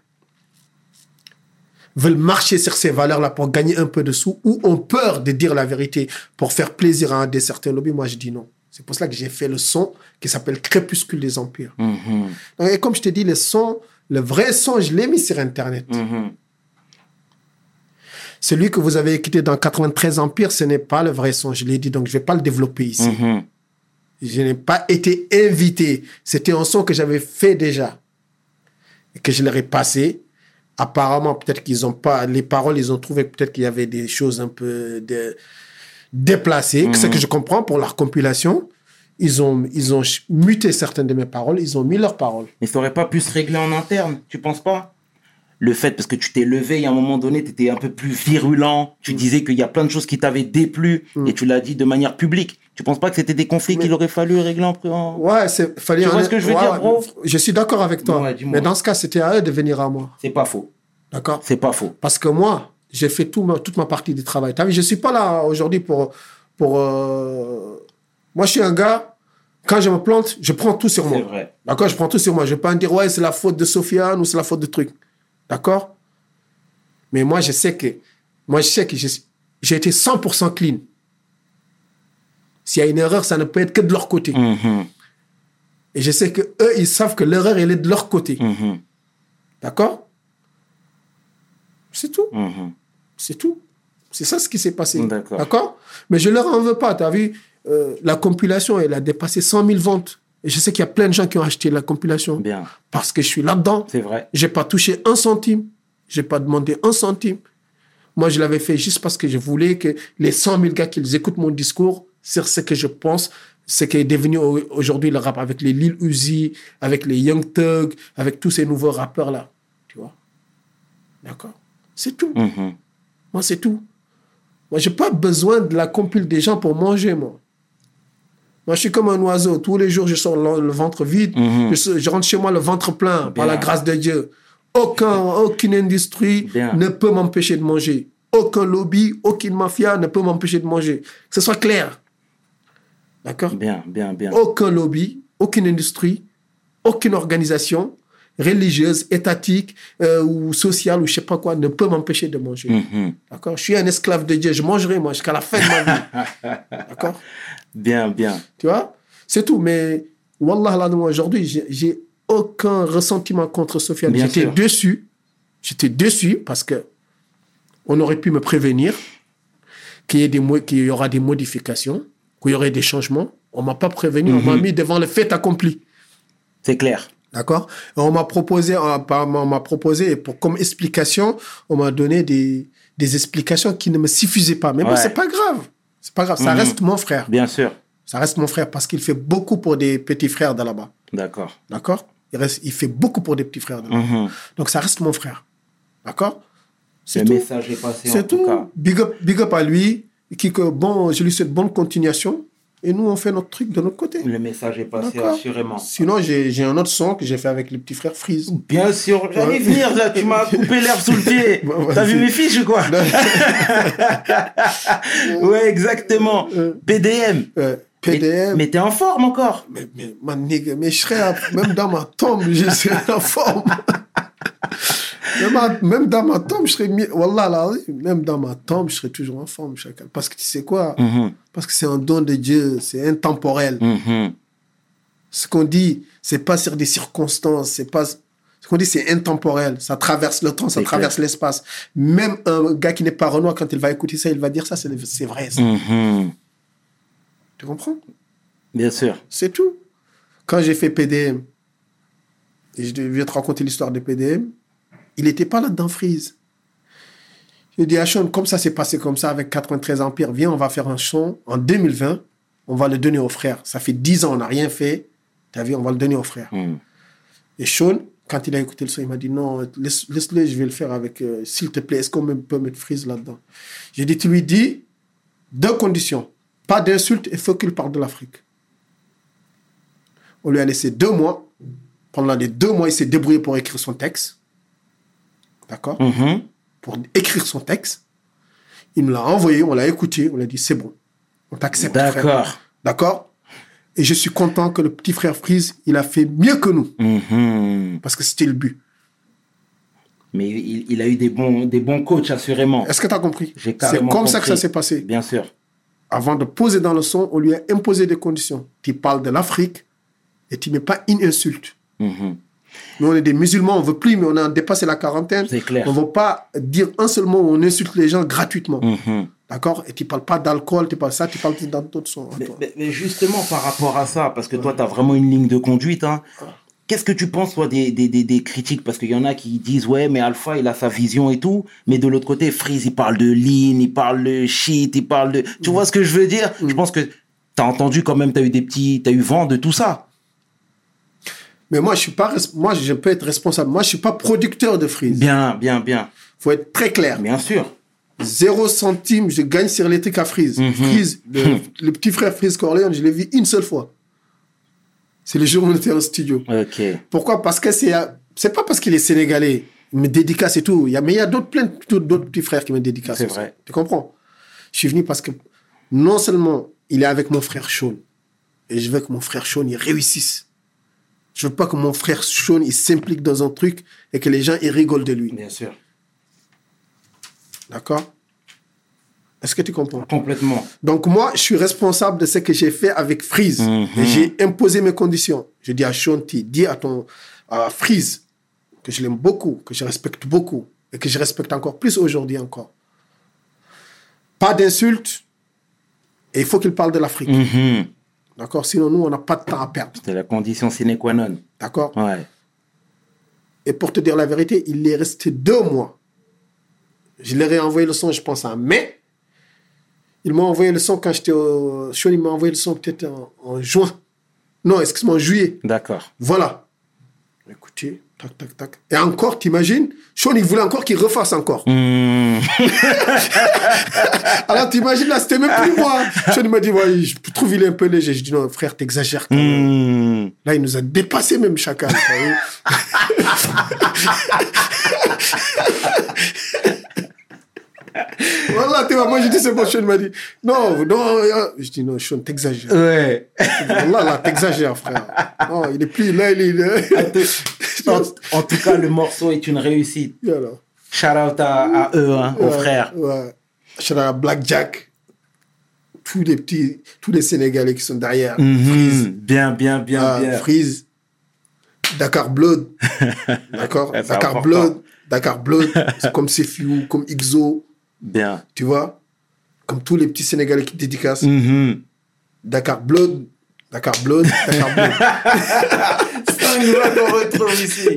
veulent marcher sur ces valeurs-là pour gagner un peu de sous ou ont peur de dire la vérité pour faire plaisir à un des certains lobbies, moi je dis non. C'est pour cela que j'ai fait le son qui s'appelle Crépuscule des Empires. Mhm. Et comme je te dis, le son, le vrai son, je l'ai mis sur Internet. Mhm. Celui que vous avez écouté dans 93 Empires, ce n'est pas le vrai son, je l'ai dit, donc je ne vais pas le développer ici. Mhm. Je n'ai pas été invité. C'était un son que j'avais fait déjà et que je leur ai passé. Apparemment, peut-être qu'ils n'ont pas les paroles, ils ont trouvé peut-être qu'il y avait des choses un peu de- déplacées, ce que je comprends pour leur compilation. Ils ont, ils ont muté certaines de mes paroles, ils ont mis leurs paroles. Mais ça aurait pas pu se régler en interne, tu penses pas? Le fait, parce que tu t'es levé et à un moment donné, tu étais un peu plus virulent, tu Mm. disais qu'il y a plein de choses qui t'avaient déplu et tu l'as dit de manière publique. Tu penses pas que c'était des conflits qu'il aurait fallu régler en... en- Ouais, c'est fallait. Tu vois ce que je veux ouais, dire, bro? Je suis d'accord avec toi. Ouais, mais dans ce cas, c'était à eux de venir à moi. C'est pas faux. D'accord? C'est pas faux. Parce que moi, j'ai fait tout ma- toute ma partie du travail. Vu, je suis pas là aujourd'hui pour. pour euh, Moi, je suis un gars, quand je me plante, je prends tout sur C'est moi. vrai. D'accord Je prends tout sur moi. Je vais pas me dire, ouais, c'est la faute de Sofiane ou c'est la faute de truc. D'accord? Mais moi, je sais que. Moi, je sais que j'ai été 100% clean. S'il y a une erreur, ça ne peut être que de leur côté. Mhm. Et je sais que eux, ils savent que l'erreur, elle est de leur côté. Mhm. D'accord? C'est tout. Mhm. C'est tout. C'est ça ce qui s'est passé. D'accord. Mais je leur en veux pas. Tu as vu, euh, la compilation, elle a dépassé 100 000 ventes. Et je sais qu'il y a plein de gens qui ont acheté la compilation. Bien. Parce que je suis là-dedans. C'est vrai. J'ai pas touché un centime. J'ai pas demandé un centime. Moi, je l'avais fait juste parce que je voulais que les 100 000 gars qu'ils écoutent mon discours sur ce que je pense, ce qui est devenu au- aujourd'hui le rap avec les Lil Uzi, avec les Young Thug, avec tous ces nouveaux rappeurs-là. Tu vois? D'accord C'est tout. Mhm. Moi, c'est tout. Moi, j'ai pas besoin de la compile des gens pour manger, moi. Moi, je suis comme un oiseau. Tous les jours, je sors le, le ventre vide. Mhm. je, je rentre chez moi le ventre plein, par la grâce de Dieu. Aucun, aucune industrie Bien. ne peut m'empêcher de manger. Aucun lobby, aucune mafia ne peut m'empêcher de manger. Que ce soit clair. D'accord? Bien, bien, bien. aucun lobby, aucune industrie, aucune organisation religieuse, étatique euh, ou sociale ou je sais pas quoi ne peut m'empêcher de manger. Mhm. D'accord? Je suis un esclave de Dieu, je mangerai moi jusqu'à la fin de ma vie. D'accord? Bien, bien. Tu vois? C'est tout. Mais Wallah, aujourd'hui, j'ai- aucun ressentiment contre Sofiane. J'étais déçu. J'étais déçu parce que on aurait pu me prévenir qu'il y, ait des mo- qu'il y aura des modifications, qu'il y aurait des changements. On m'a pas prévenu, on Mhm. m'a mis devant le fait accompli. C'est clair. D'accord? On m'a proposé, on m'a- proposé, et pour, comme explication, on m'a donné des, des explications qui ne me suffisaient pas. Mais bon, Ouais. c'est pas grave. C'est pas grave. Ça Mhm. reste mon frère. Bien sûr. Ça reste mon frère parce qu'il fait beaucoup pour des petits frères de là-bas. D'accord. D'accord? Il, reste- il fait beaucoup pour des petits frères de là-bas. Mhm. Donc ça reste mon frère. D'accord? C'est Le tout. message est passé C'est tout, tout. cas. Big up, big up à lui. Qui, que, bon, je lui souhaite bonne continuation. Et nous, on fait notre truc de notre côté. Le message est passé assurément. Sinon, j'ai un autre son que j'ai fait avec les petits frères Freeze. Bien sûr, j'allais venir là, tu m'as coupé l'herbe sous le pied. Bon, T'as vu mes fiches ou quoi Ouais, exactement. Euh. PDM. Euh, PDM. mais t'es en forme encore. Mais, mais, man, nigga, mais je serais, même dans ma tombe, je serais en forme. Même, à- même dans ma tombe, je serais mis, Wallah, là, même dans ma tombe, je serais toujours en forme, chacun. Parce que tu sais quoi? Mhm, Parce que c'est un don de Dieu, c'est intemporel. mhm. Ce qu'on dit, c'est pas sur des circonstances, c'est pas, ce qu'on dit, c'est intemporel. Ça traverse le temps, ça traverse l'espace. Même un gars qui n'est pas Renoir, quand il va écouter ça, il va dire ça, c'est vrai, ça. Mhm. Tu comprends? Bien sûr. C'est tout. Quand j'ai fait PDM, et je vais te raconter l'histoire de PDM, il n'était pas là-dedans, Freeze. Je dis à Sean, comme ça s'est passé comme ça avec 93 Empire, viens, on va faire un son en 2020, on va le donner aux frères. Ça fait 10 ans, on n'a rien fait. T'as vu, on va le donner aux frères. Mhm. Et Sean, quand il a écouté le son, il m'a dit non, laisse- laisse-le, je vais le faire avec, euh, s'il te plaît, est-ce qu'on peut mettre Freeze là-dedans? J'ai dit, tu lui dis deux conditions. Pas d'insultes, il faut qu'il parle de l'Afrique. On lui a laissé deux mois. Pendant les deux mois, il s'est débrouillé pour écrire son texte. D'accord Mhm. Pour écrire son texte. Il me l'a envoyé, on l'a écouté, on l'a dit c'est bon. On t'accepte. D'accord. D'accord Et je suis content que le petit frère Freeze, il a fait mieux que nous. Mhm. Parce que c'était le but. Mais il, il a eu des bons, des bons coachs, assurément. Est-ce que tu as compris C'est comme ça que ça s'est passé. Bien sûr. Avant de poser dans le son, on lui a imposé des conditions. Tu parles de l'Afrique et tu mets pas une insulte. Mhm. Nous, on est des musulmans, on veut plus, mais on a dépassé la quarantaine. C'est clair. On ne veut pas dire un seul mot où on insulte les gens gratuitement. Mhm. D'accord? Et tu parles pas d'alcool, tu parles ça, tu parles d'autres sons. Mais, mais- mais justement, par rapport à ça, parce que toi, tu as vraiment une ligne de conduite, hein, qu'est-ce que tu penses, toi, des, des, des, des critiques? Parce qu'il y en a qui disent, ouais, mais Alpha, il a sa vision et tout, mais de l'autre côté, Freeze, il parle de lean, il parle de shit, il parle de... Tu vois ce que je veux dire? Je pense que tu as entendu quand même, tu as eu des petits... Tu as eu vent de tout ça. Mais moi, je suis pas, moi, je peux être responsable. Moi, je suis pas producteur de Freeze. Bien, bien, bien. Faut être très clair. Bien sûr. Zéro centime, je gagne sur l'électrique à Freeze. Mhm. Freeze, le, le petit frère Freeze Corleone, je l'ai vu une seule fois. C'est le jour où on était en studio. Ok. Pourquoi? Parce que c'est c'est pas parce qu'il est sénégalais, il me dédicace et tout. Il y a, mais il y a d'autres plein d'autres petits frères qui me dédicacent. C'est vrai. Tu comprends? Je suis venu parce que non seulement il est avec mon frère Sean, et je veux que mon frère Sean il réussisse. Je veux pas que mon frère Sean il s'implique dans un truc et que les gens ils rigolent de lui. Bien sûr. D'accord? Est-ce que tu comprends? Complètement. Donc moi, je suis responsable de ce que j'ai fait avec Freeze. Mhm. J'ai imposé mes conditions. Je dis à Shanti, dis à ton à Freeze que je l'aime beaucoup, que je respecte beaucoup et que je respecte encore plus aujourd'hui encore. Pas d'insultes. Et il faut qu'il parle de l'Afrique. Mhm. D'accord? Sinon, nous, on n'a pas de temps à perdre. C'est la condition sine qua non. D'accord? Ouais. Et pour te dire la vérité, il est resté deux mois. Je leur ai envoyé le son, je pense, en mai. Il m'a envoyé le son quand j'étais au... Sean, il m'a envoyé le son peut-être en, en juin. Non, excuse-moi, en juillet. D'accord. Voilà. Écoutez, tac, tac, tac. Et encore, t'imagines Sean, il voulait encore qu'il refasse encore. Mhm. Alors, t'imagines, là, c'était même plus moi. Sean, il m'a dit, ouais, je trouve il est un peu léger. Je dis, non, frère, t'exagères quand même. Mhm. Là, il nous a dépassé même chacun. voilà, tu vois, moi j'ai dit c'est bon, Sean m'a dit non, non, euh, je dis non, Sean, t'exagères. Ouais. Là, là, t'exagères, frère. Non, il est plus là, il est là. en, tout cas, le morceau est une réussite. Voilà. Shout out à, à eux, hein, aux Ouais, frères. Ouais. Shout out à Black Jack. Tous les petits, tous les Sénégalais qui sont derrière. Mhm. Bien, bien, bien, Ah, bien. Freeze, Dakar Blood, d'accord? Dakar important. Blood, Dakar Blood, c'est comme Sefiu, comme Ixo, Bien. tu vois Comme tous les petits Sénégalais qui dédicacent. Mhm. Dakar Blood, Dakar Blood, Dakar Blood. C'est qu'on retrouve ici.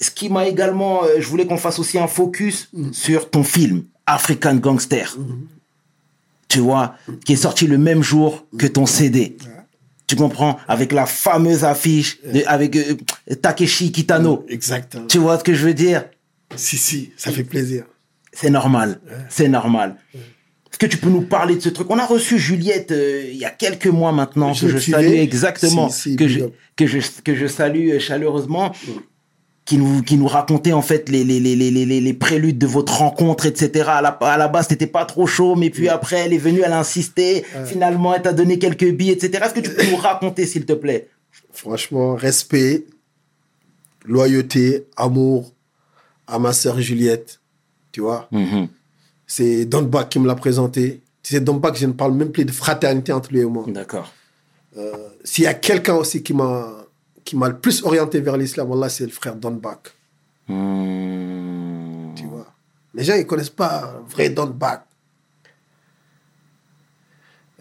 Ce qui m'a également, euh, je voulais qu'on fasse aussi un focus sur ton film African Gangster. Tu vois, qui est sorti le même jour que ton CD. Tu comprends? Avec la fameuse affiche de- avec euh, Takeshi Kitano. Exactement. Tu vois ce que je veux dire? Si, si, ça fait plaisir. C'est normal. C'est normal. Est-ce que tu peux nous parler de ce truc? On a reçu Juliette euh, il y a quelques mois maintenant, Je que je salue exactement, Si, si, que, je, que, je, que je salue euh, chaleureusement, qui, nous, qui nous racontait en fait les, les, les, les, les, les préludes de votre rencontre, etc. À la, à la base, t'étais pas trop chaud, mais puis après, elle est venue, elle a insisté. Finalement, elle t'a donné quelques billes, etc. Est-ce que tu peux nous raconter, s'il te plaît? Franchement, respect, loyauté, amour à ma sœur Juliette. Tu vois C'est Don Bach qui me l'a présenté. Tu sais, Don Bach, je ne parle même plus de fraternité entre lui et moi. D'accord. S'il y a quelqu'un aussi qui m'a qui m'a le plus orienté vers l'islam, c'est le frère Don Bach. Hmm. Tu vois. Les gens, ils connaissent pas vrai Don Bach.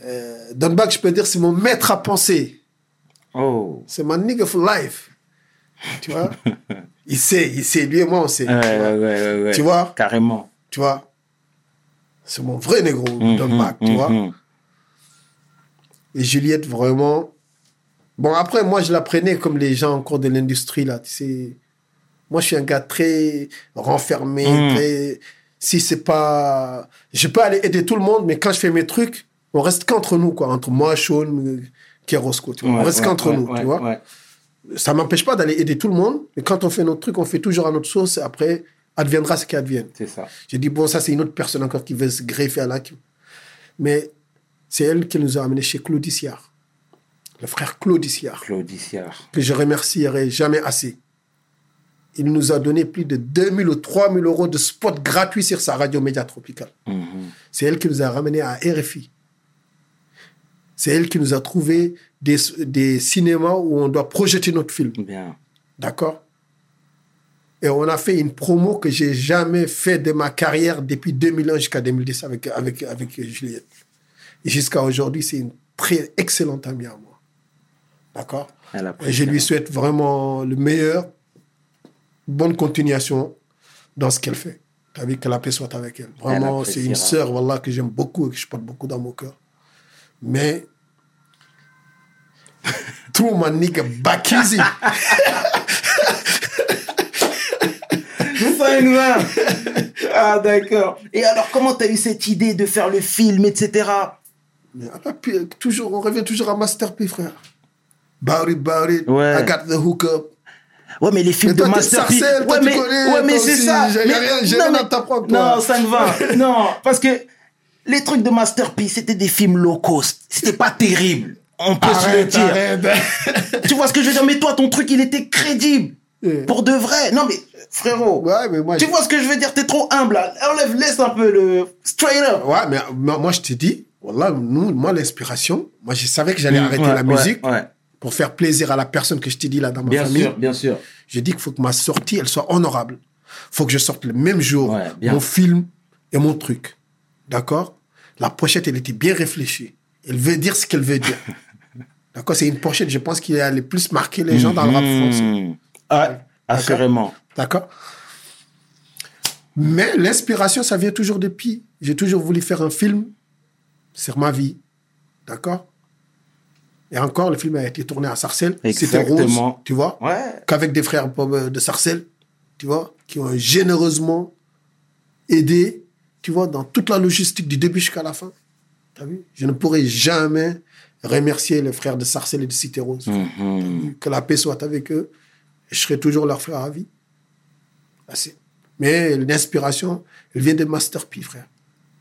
Euh, Don Bach, je peux dire, c'est mon maître à penser. Oh. C'est mon nigga for life. Tu vois? Il sait, il sait. Lui et moi, on sait. Ouais, tu, vois? ouais, ouais, ouais. Tu vois? Carrément. Tu vois? C'est mon vrai négro, Don Mhm, Bach, tu vois? mhm. Et Juliette, vraiment. Bon, après, moi, je la prenais comme les gens encore de l'industrie, là. Tu sais, moi, je suis un gars très renfermé, Mm. très. Si c'est pas. Je peux aller aider tout le monde, mais quand je fais mes trucs, on reste qu'entre nous, quoi. Entre moi, Sean, Kerosco, tu vois. on reste ouais, qu'entre ouais, nous, tu vois. Ça m'empêche pas d'aller aider tout le monde, mais quand on fait notre truc, on fait toujours à notre sauce. Après, adviendra ce qui advienne. C'est ça. J'ai dit, bon, ça, c'est une autre personne encore qui veut se greffer à la... Mais c'est elle qui nous a amenés chez Claude Issiard. Le frère Claude Issiard. que je remercierai jamais assez. Il nous a donné plus de 2000 ou 3000 euros de spot gratuits sur sa radio média tropicale. Mhm. C'est elle qui nous a ramenés à RFI. C'est elle qui nous a trouvé des, des cinémas où on doit projeter notre film. Bien. D'accord? Et on a fait une promo que j'ai jamais fait de ma carrière depuis 2001 jusqu'à 2010 avec, avec, avec Juliette. Et jusqu'à aujourd'hui, c'est une très excellente amie à moi. D'accord? Et je lui souhaite vraiment le meilleur, bonne continuation dans ce qu'elle fait. Tu as vu que la paix soit avec elle. Vraiment, c'est une sœur voilà, que j'aime beaucoup et que je porte beaucoup dans mon cœur. Mais. Tout mon nigga Bakizi. Ça, une main. Ah, d'accord. Et alors, comment t'as eu cette idée de faire le film, etc. Mais à la pi- toujours, on revient toujours à Master P, frère. Bout it, bout it. Ouais. I got the hookup. Ouais, mais les films Mais toi, de Master P. sarcelle, toi, ouais, tu mais, connais, ouais, mais c'est aussi, ça. j'ai Mais- rien- j'ai non, rien mais- à t'apprendre, toi. Non, 5-20. non, parce que les trucs de Master P, c'était des films low cost. C'était pas terrible. On peut se le Arrête, dire. arrête. Tu vois ce que je veux dire? Mais toi, ton truc, il était crédible. Yeah. Pour de vrai. Non, mais frérot. Ouais, mais moi, Tu vois ce que je veux dire? T'es trop humble. là. Enlève, laisse un peu le straight up. Ouais, mais moi, je te dis, voilà, nous, moi, l'inspiration, moi, je savais que j'allais arrêter Mm, Ouais, la musique Ouais, pour faire plaisir à la personne que je t'ai dit là dans ma Bien famille. sûr, bien sûr. J'ai dit qu'il faut que ma sortie, elle soit honorable. faut que je sorte le même jour bien. mon film et mon truc. D'accord? La pochette, elle était bien réfléchie. Elle veut dire ce qu'elle veut dire. D'accord C'est une pochette, je pense, qui a le plus marqué les gens dans le rap français. Mmh. Ouais, assurément. D'accord Mais l'inspiration, ça vient toujours depuis. J'ai toujours voulu faire un film sur ma vie. D'accord Et encore, le film a été tourné à Sarcelles. C'était rose, Exactement. tu vois Ouais. Qu'avec des frères euh, de Sarcelles, tu vois, qui ont généreusement aidé, tu vois, dans toute la logistique du début jusqu'à la fin. T'as vu? Je ne pourrai jamais remercier les frères de Sarcelles et de Cité Rose. Mhm. Que la paix soit avec eux. Je serai toujours leur frère à vie. Assez. Mais l'inspiration, elle vient de Master P, frère.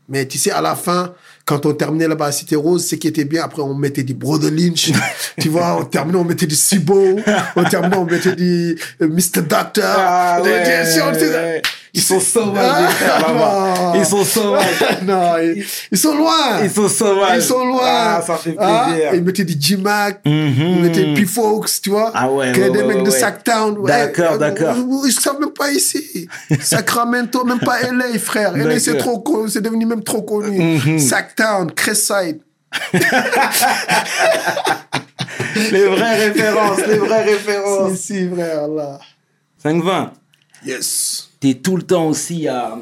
Mais tu sais, à la fin, quand on terminait là-bas à Cité Rose, ce qui était bien, après, on mettait du Brother Lynch. tu vois, on terminait, on mettait du Sibo. On terminait, on mettait du euh, Mr. Doctor. Ah ouais, ouais. Ils sont sauvages, Ah. Ils sont sauvages. non, ils, ils sont loin. Ils sont sauvages. Ils sont loin. Ah, ça fait Ah, plaisir. ils mettaient du G-Mac, Mhm. ils mettaient P-Fox, tu vois. Ah ouais, ouais, des ouais, mecs ouais, de. Sacktown. D'accord, Euh, d'accord. Ils ne savent même pas ici. Sacramento, même pas LA, frère. LA, c'est trop con- c'est devenu même trop connu. Mhm. Sacktown, Cresside. Les vraies références, les vraies références. Si, si, frère, là. 5-20. Yes. T'es tout le temps aussi à,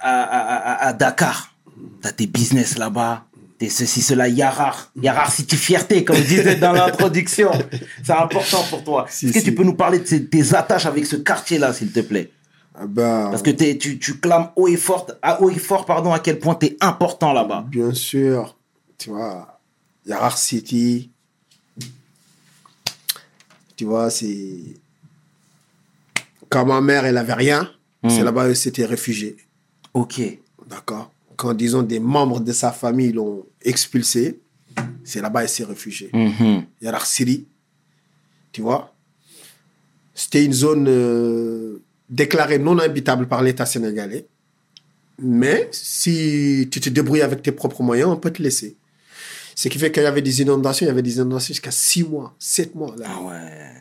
à, à, à- Dakar. T'as tes business là-bas. T'es ceci, cela, Yarar. Yarar City Fierté, comme je disais dans l'introduction. C'est important pour toi. Si, Est-ce que si. tu peux nous parler de tes attaches avec ce quartier-là, s'il te plaît? Ah ben, Parce que t'es- tu, tu clames haut et fort, à haut et fort pardon, à quel point t'es important là-bas. bien sûr, tu vois, Yarar City, tu vois, c'est... Quand ma mère, elle avait rien, c'est là-bas où s'était réfugié. Ok. D'accord Quand, disons, des membres de sa famille l'ont expulsé, c'est là-bas qu'il s'est réfugié. Mhm. Yarar City, tu vois? C'était une zone euh, déclarée non habitable par l'État sénégalais. Mais si tu te débrouilles avec tes propres moyens, on peut te laisser. Ce qui fait qu'il y avait des inondations, il y avait des inondations jusqu'à 6 mois, 7 mois, là, Ah ouais.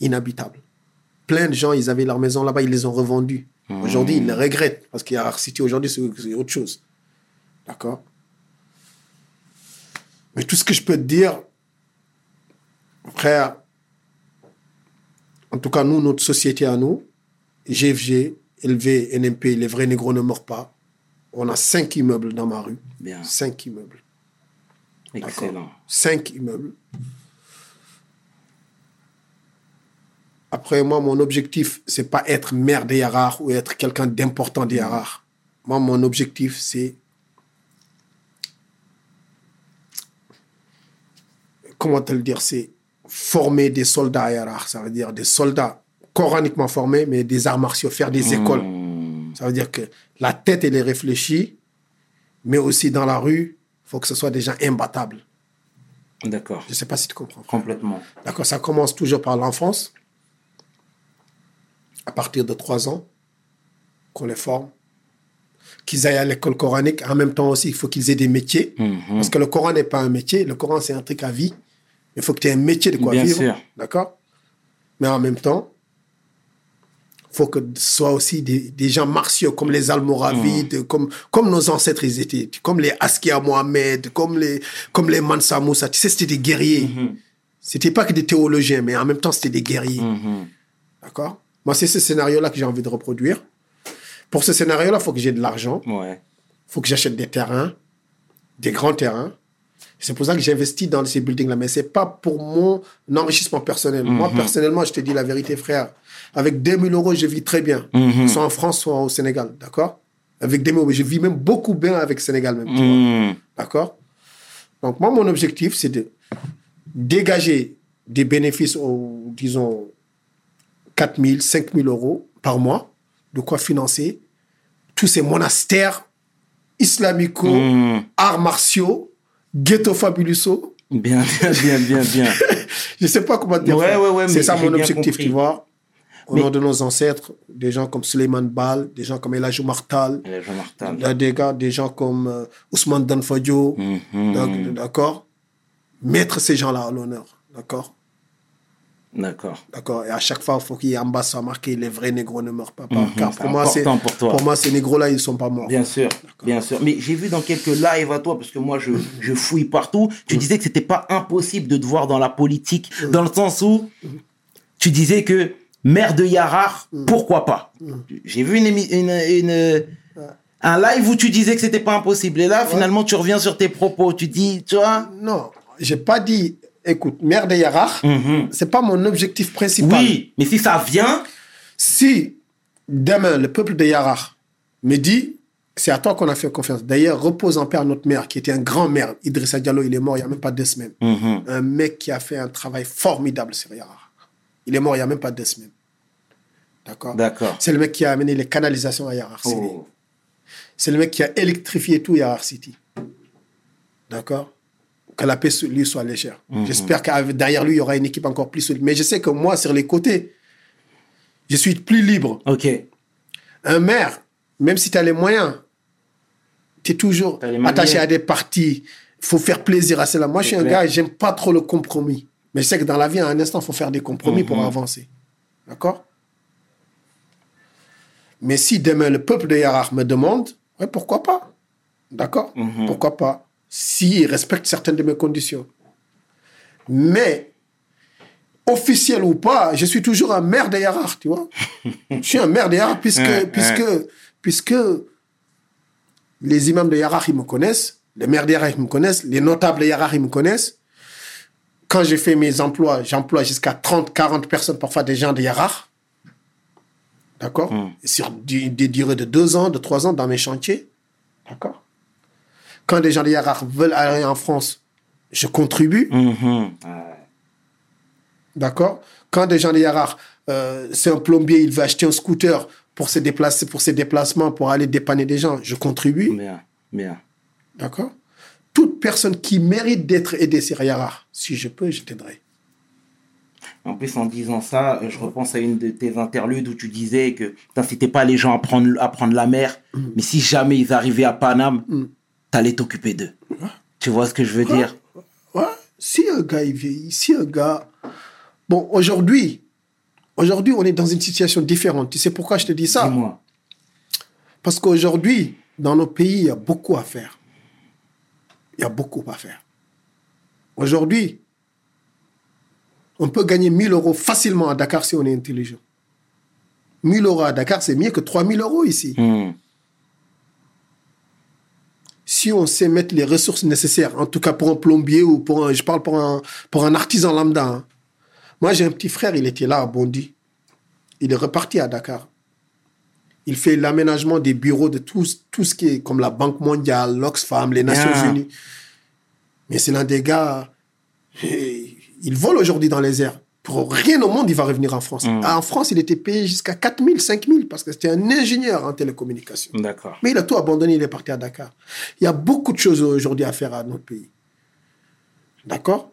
inhabitables. Plein de gens, ils avaient leur maison là-bas, ils les ont revendues. Aujourd'hui, ils les regrettent parce qu'il y a Yarar City, aujourd'hui, c'est autre chose. D'accord? Mais tout ce que je peux te dire, frère, en tout cas, nous, notre société à nous, GFG, LV, NMP, les vrais négros ne meurent pas. On a cinq immeubles dans ma rue. Bien. Cinq immeubles. Excellent. Cinq immeubles. Après, moi, mon objectif, c'est pas être maire des Yarar ou être quelqu'un d'important des Yarar. Moi, mon objectif, c'est. Comment te le dire C'est former des soldats à Yarar. Ça veut dire des soldats coraniquement formés, mais des arts martiaux, faire des écoles. Mhm. Ça veut dire que la tête, elle est réfléchie, mais aussi dans la rue, il faut que ce soit des gens imbattables. D'accord. Je ne sais pas si tu comprends. Complètement. D'accord, ça commence toujours par l'enfance, à partir de 3 ans, qu'on les forme, qu'ils aillent à l'école coranique. En même temps aussi, il faut qu'ils aient des métiers, Mhm. parce que le Coran n'est pas un métier, le Coran c'est un truc à vie. Il faut que tu aies un métier de quoi Bien vivre. D'accord? Mais en même temps, il faut que ce soit aussi des, des gens martiaux, comme les Almoravides, comme, comme nos ancêtres ils étaient, comme les Askia Mohamed, comme les, comme les Mansa Moussa. Tu sais, c'était des guerriers. C'était pas que des théologiens, mais en même temps, c'était des guerriers. Mhm. D'accord? Moi, c'est ce scénario-là que j'ai envie de reproduire. Pour ce scénario-là, il faut que j'ai de l'argent. Ouais. Il faut que j'achète des terrains, des grands terrains. C'est pour ça que j'investis dans ces buildings-là. Mais c'est pas pour mon enrichissement personnel. Moi, personnellement, je te dis la vérité, frère. Avec 2000 euros, je vis très bien. Soit en France, soit au Sénégal. D'accord? Avec 2000 euros. Je vis même beaucoup bien avec Sénégal, même. Mhm. D'accord? Donc, moi, mon objectif, c'est de dégager des bénéfices, disons, 4 000, 5 000 euros par mois, de quoi financer tous ces monastères islamico, Mhm. arts martiaux, ghetto fabuloso. Bien, bien, bien, bien, bien. Je sais pas comment dire. Ouais, frère. ouais, ouais, mais c'est ça mon objectif, tu vois. au Mais- nom de nos ancêtres, des gens comme Suleiman Bal, des gens comme Elajou Martal, Martin. Là, des gars, des gens comme euh, Ousmane Danfodio, Mhm. donc, d'accord Mettre ces gens-là à l'honneur, d'accord D'accord. D'accord Et à chaque fois, il faut qu'il y ait en bas soit marqué les vrais négros ne meurent pas. Mhm, Car pour moi, c'est important pour toi. pour moi, ces négros-là, ils ne sont pas morts. Bien sûr, bien sûr. Mais j'ai vu dans quelques lives à toi, parce que moi je, je fouille partout, tu disais que c'était pas impossible de te voir dans la politique, dans le sens où tu disais que maire de Yarar, pourquoi pas? J'ai vu une, émi- une, une- un live où tu disais que c'était pas impossible. Et là, finalement, tu reviens sur tes propos. Tu dis, tu vois? Non, j'ai pas dit, écoute, maire de Yarar, Mhm. c'est pas mon objectif principal. Oui, mais si ça vient, Si demain, le peuple de Yarar me dit, c'est à toi qu'on a fait confiance. D'ailleurs, repose en paix à notre maire, qui était un grand maire. Idrissa Diallo, il est mort il n'y a même pas deux semaines. Mhm. Un mec qui a fait un travail formidable sur Yarar. Il est mort il n'y a même pas deux semaines. D'accord? D'accord. C'est le mec qui a amené les canalisations à Yarar City. Oh. C'est le mec qui a électrifié tout Yarar City. D'accord? Que la paix sur lui soit légère. Mhm. J'espère que derrière lui, il y aura une équipe encore plus solide. Mais je sais que moi, sur les côtés, je suis plus libre. Ok. Un maire, même si tu as les moyens, tu es toujours attaché à des partis. Il faut faire plaisir à cela. Moi, je suis un clair. gars, j'aime pas trop le compromis. Mais je sais que dans la vie, à un instant, il faut faire des compromis pour Mhm. avancer. D'accord? Mais si demain, le peuple de Yarar me demande, ouais, pourquoi pas? D'accord? Mhm. Pourquoi pas? S'il respecte certaines de mes conditions. Mais, officiel ou pas, je suis toujours un maire de tu vois Je suis un maire de puisque, Ouais, puisque, puisque les imams de ils me connaissent, les maires de ils me connaissent, les notables de ils me connaissent. Quand j'ai fait mes emplois, j'emploie jusqu'à 30, 40 personnes, parfois des gens de. D'accord? Mm. Sur du- des durées de deux ans, de trois ans dans mes chantiers. D'accord? Quand des gens de Yarar veulent aller en France, je contribue. Mhm. D'accord? Quand des gens de Yarar, euh, c'est un plombier, il veut acheter un scooter pour se déplacer, pour ses déplacements, pour aller dépanner des gens, je contribue. Bien, bien. D'accord? Toute personne qui mérite d'être aidée sur Yarar, si je peux, je t'aiderai. En plus, en disant ça, je repense à une de tes interludes où tu disais que t'incitais pas les gens à prendre, à prendre la mer, mais si jamais ils arrivaient à Paname, t'allais t'occuper d'eux. Tu vois ce que je veux dire? Ouais, si un gars il vieillit, si un gars. Bon, aujourd'hui, aujourd'hui, on est dans une situation différente. Tu sais pourquoi je te dis ça? Dis-moi. Parce qu'aujourd'hui, dans nos pays, il y a beaucoup à faire. Il y a beaucoup à faire. Aujourd'hui, on peut gagner 1000 euros facilement à Dakar si on est intelligent. 1000 euros à Dakar, c'est mieux que 3000 euros ici. Hmm. Si on sait mettre les ressources nécessaires, en tout cas pour un plombier ou pour un, je parle pour un, pour un artisan lambda. hein. Moi, j'ai un petit frère, il était là à Bondy. Il est reparti à Dakar. Il fait l'aménagement des bureaux de tout, tout ce qui est comme la Banque mondiale, l'Oxfam, les Nations Bien. Unies. Mais c'est l'un des gars, il vole aujourd'hui dans les airs. Pour rien au monde, il va revenir en France. Mm. En France, il était payé jusqu'à 4 000, 5 000 parce que c'était un ingénieur en télécommunication. D'accord. Mais il a tout abandonné, il est parti à Dakar. Il y a beaucoup de choses aujourd'hui à faire à notre pays. D'accord?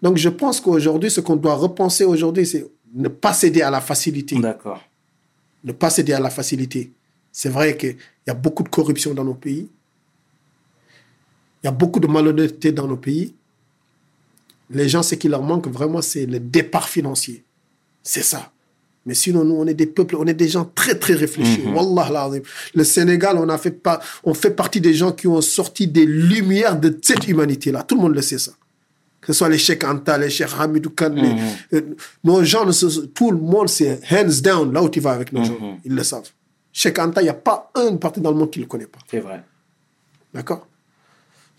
Donc je pense qu'aujourd'hui, ce qu'on doit repenser aujourd'hui, c'est ne pas céder à la facilité. D'accord. Ne pas céder à la facilité. C'est vrai qu'il y a beaucoup de corruption dans nos pays. Il y a beaucoup de malhonnêteté dans nos pays. Les gens, ce qui leur manque vraiment, c'est le départ financier. C'est ça. Mais sinon, nous, on est des peuples, on est des gens très, très réfléchis. Wallah l'azim. Le Sénégal, on, a fait pas, on fait partie des gens qui ont sorti des lumières de cette humanité-là. Tout le monde le sait, ça. Que ce soit les Cheikh Anta, les Cheikh Hamidou Khan, les- euh, nos gens, tout le monde, c'est hands down, là où tu vas avec nos gens. Ils le savent. Cheikh Anta, il n'y a pas un parti dans le monde qui ne le connaît pas. C'est vrai. D'accord?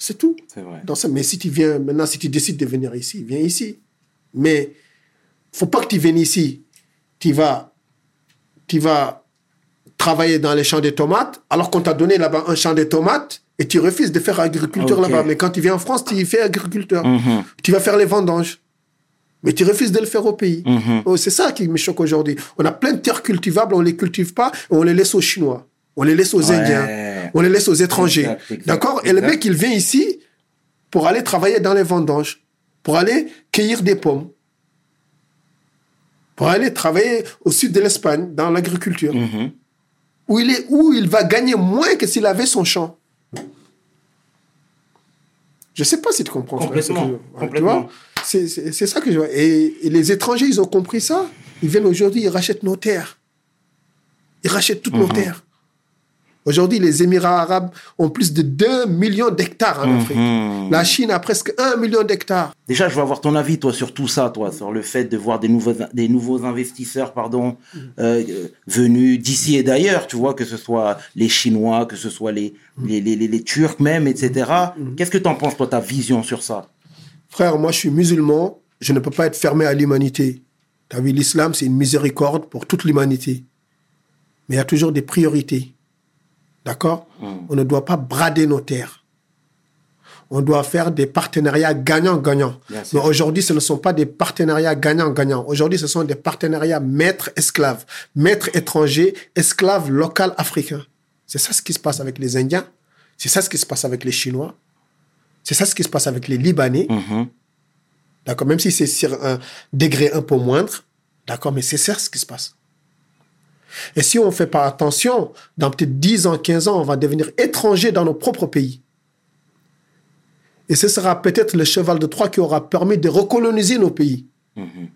C'est tout. C'est vrai. Dans ça, mais si tu viens, maintenant, si tu décides de venir ici, viens ici. Mais faut pas que tu viennes ici. Tu vas, tu vas travailler dans les champs de tomates, alors qu'on t'a donné là-bas un champ de tomates et tu refuses de faire agriculteur Ok. là-bas. Mais quand tu viens en France, tu fais agriculteur. Mhm. Tu vas faire les vendanges. Mais tu refuses de le faire au pays. Mhm. Oh, c'est ça qui me choque aujourd'hui. On a plein de terres cultivables, on les cultive pas, et on les laisse aux Chinois. On les laisse aux Ouais. Indiens. On les laisse aux étrangers. D'accord Et le mec, il vient ici pour aller travailler dans les vendanges, pour aller cueillir des pommes, pour aller travailler au sud de l'Espagne, dans l'agriculture, Mhm. où, il est, où il va gagner moins que s'il avait son champ. Je sais pas si tu comprends. Complètement, complètement. vois, c'est ça que je vois. Et, et les étrangers, ils ont compris ça. Ils viennent aujourd'hui, ils rachètent nos terres. Ils rachètent toutes nos Mhm. terres. Aujourd'hui, les Émirats arabes ont plus de 2 millions d'hectares en Afrique. Mhm. La Chine a presque 1 million d'hectares. Déjà, je veux avoir ton avis, toi, sur tout ça, toi, sur le fait de voir des nouveaux, des nouveaux investisseurs, pardon, euh, euh, venus d'ici et d'ailleurs, tu vois, que ce soit les Chinois, que ce soit les, les, les, les- les Turcs même, etc. Qu'est-ce que tu en penses, toi, ta vision sur ça? Frère, moi, je suis musulman. Je ne peux pas être fermé à l'humanité. Tu as vu, l'islam, c'est une miséricorde pour toute l'humanité. Mais il y a toujours des priorités. D'accord On ne doit pas brader nos terres. On doit faire des partenariats sûr. Mais aujourd'hui, ce ne sont pas des partenariats gagnant-gagnant. Aujourd'hui, ce sont des partenariats maître-esclave. Maître étranger, esclave local africain. C'est ça ce qui se passe avec les Indiens. C'est ça ce qui se passe avec les Chinois. C'est ça ce qui se passe avec les Libanais. Mhm. D'accord Même si c'est sur un degré un peu moindre. D'accord Mais c'est ça ce qui se passe. Et si on ne fait pas attention, dans peut-être 10 ans, 15 ans, on va devenir étranger dans nos propres pays. Et ce sera peut-être le cheval de Troie qui aura permis de recoloniser nos pays. Mhm.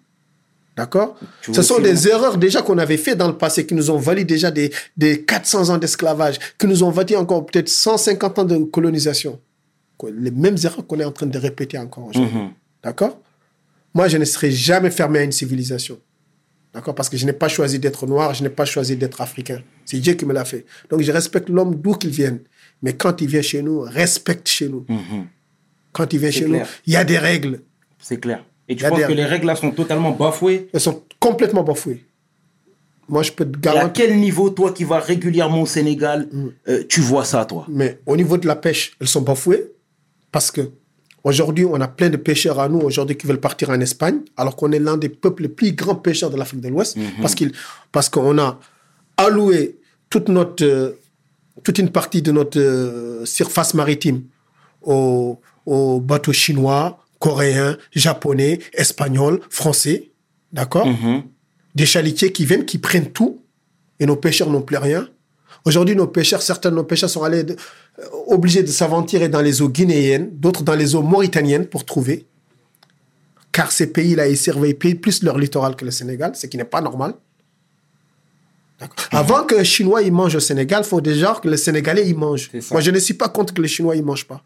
D'accord? Ce sont des erreurs déjà qu'on avait fait dans le passé, qui nous ont valu déjà des, des 400 ans d'esclavage, qui nous ont valu encore peut-être 150 ans de colonisation. Les mêmes erreurs qu'on est en train de répéter encore aujourd'hui. Mhm. D'accord? Moi, je ne serai jamais fermé à une civilisation. D'accord? Parce que je n'ai pas choisi d'être noir, je n'ai pas choisi d'être africain. C'est Dieu qui me l'a fait. Donc, je respecte l'homme d'où qu'il vienne. Mais quand il vient chez nous, respecte chez nous. Mhm. Quand il vient chez clair. nous, il y a des règles. C'est clair. Et tu penses que les règles là sont totalement bafouées? Elles sont complètement bafouées. Moi, je peux te Et à garantir. quel niveau, toi qui vas régulièrement au Sénégal, euh, tu vois ça, toi? Mais au niveau de la pêche, elles sont bafouées parce que aujourd'hui, on a plein de pêcheurs à nous aujourd'hui qui veulent partir en Espagne, alors qu'on est l'un des peuples les plus grands pêcheurs de l'Afrique de l'Ouest, parce qu'il, parce qu'on a alloué toute notre, euh, toute une partie de notre euh, surface maritime aux, aux bateaux chinois, coréens, japonais, espagnols, français, d'accord? Mhm. des chalutiers qui viennent, qui prennent tout, et nos pêcheurs n'ont plus rien. Aujourd'hui, nos pêcheurs, certains de nos pêcheurs sont allés de- euh, obligés de s'aventurer dans les eaux guinéennes, d'autres dans les eaux mauritaniennes pour trouver. Car ces pays-là, ils surveillent plus leur littoral que le Sénégal, ce qui n'est pas normal. D'accord. Avant qu'un Chinois il mange au Sénégal, il faut déjà que le Sénégalais il mange. C'est ça. Moi, je ne suis pas contre que les Chinois ils mangent pas.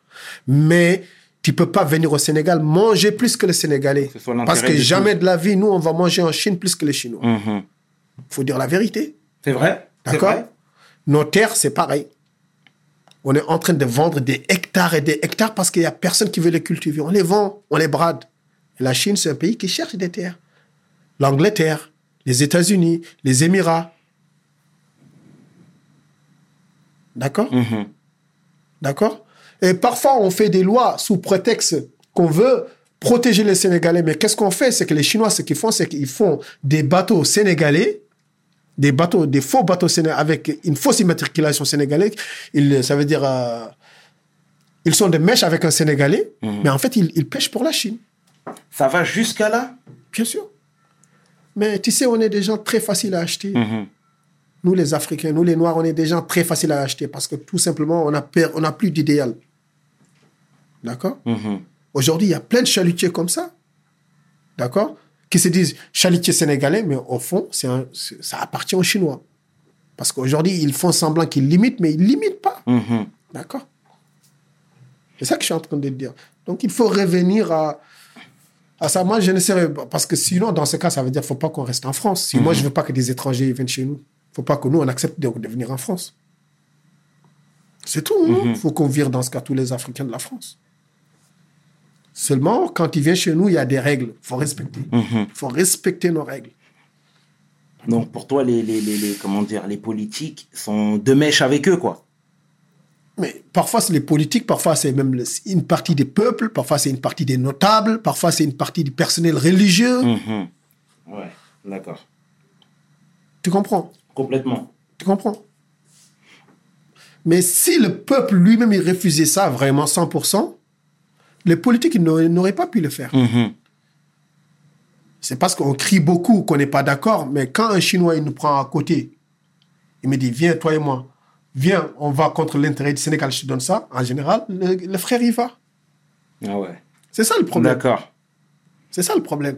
Mais tu peux pas venir au Sénégal manger plus que le Sénégalais. Parce que jamais de la vie, nous, on va manger en Chine plus que les Chinois. Mhm. faut dire la vérité. C'est vrai? D'accord? Nos terres, c'est pareil. On est en train de vendre des hectares et des hectares parce qu'il n'y a personne qui veut les cultiver. On les vend, on les brade. Et la Chine, c'est un pays qui cherche des terres. L'Angleterre, les États-Unis, les Émirats. D'accord? Mhm. D'accord? Et parfois, on fait des lois sous prétexte qu'on veut protéger les Sénégalais. Mais qu'est-ce qu'on fait? C'est que les Chinois, ce qu'ils font, c'est qu'ils font des bateaux sénégalais, des bateaux, des faux bateaux sénégalais avec une fausse immatriculation sénégalaise. Ils, ça veut dire, euh, ils sont des mèches avec un Sénégalais, mais en fait, ils, ils pêchent pour la Chine, Ça va jusqu'à là? Bien sûr. Mais tu sais, on est des gens très faciles à acheter. Mhm. Nous, les Africains, nous, les Noirs, on est des gens très faciles à acheter parce que tout simplement, on a, per- on a plus d'idéal. D'accord? Mhm. Aujourd'hui, il y a plein de chalutiers comme ça. D'accord? Qui se disent chalutiers sénégalais, mais au fond, un- ça appartient aux Chinois. Parce qu'aujourd'hui, ils font semblant qu'ils limitent, mais ils limitent pas. Mhm. D'accord C'est ça que je suis en train de dire. Donc, il faut revenir à, à ça. Moi, je ne sais pas. Parce que sinon, dans ce cas, ça veut dire qu'il ne faut pas qu'on reste en France. Si moi, je ne veux pas que des étrangers viennent chez nous, il ne faut pas que nous, on accepte de, de venir en France. C'est tout. Il faut qu'on vire dans ce cas tous les Africains de la France. Seulement, quand ils viennent chez nous, il y a des règles. Il faut respecter. Il Mhm. faut respecter nos règles. Donc pour toi, les, les, les, les- comment dire, les politiques sont de mèche avec eux, quoi. Mais parfois, c'est les politiques, parfois, c'est même une partie des peuples, parfois, c'est une partie des notables, parfois, c'est une partie du personnel religieux. Mhm. Ouais, d'accord. Tu comprends? Complètement. Tu comprends? Mais si le peuple lui-même il refusait ça vraiment 100%, les politiques n'auraient pas pu le faire. Mhm. C'est parce qu'on crie beaucoup qu'on n'est pas d'accord, mais quand un Chinois il nous prend à côté, il me dit Viens, toi et moi, viens, on va contre l'intérêt du Sénégal, je te donne ça. En général, le, le frère y va. Ah ouais. C'est ça le problème. D'accord. C'est ça le problème.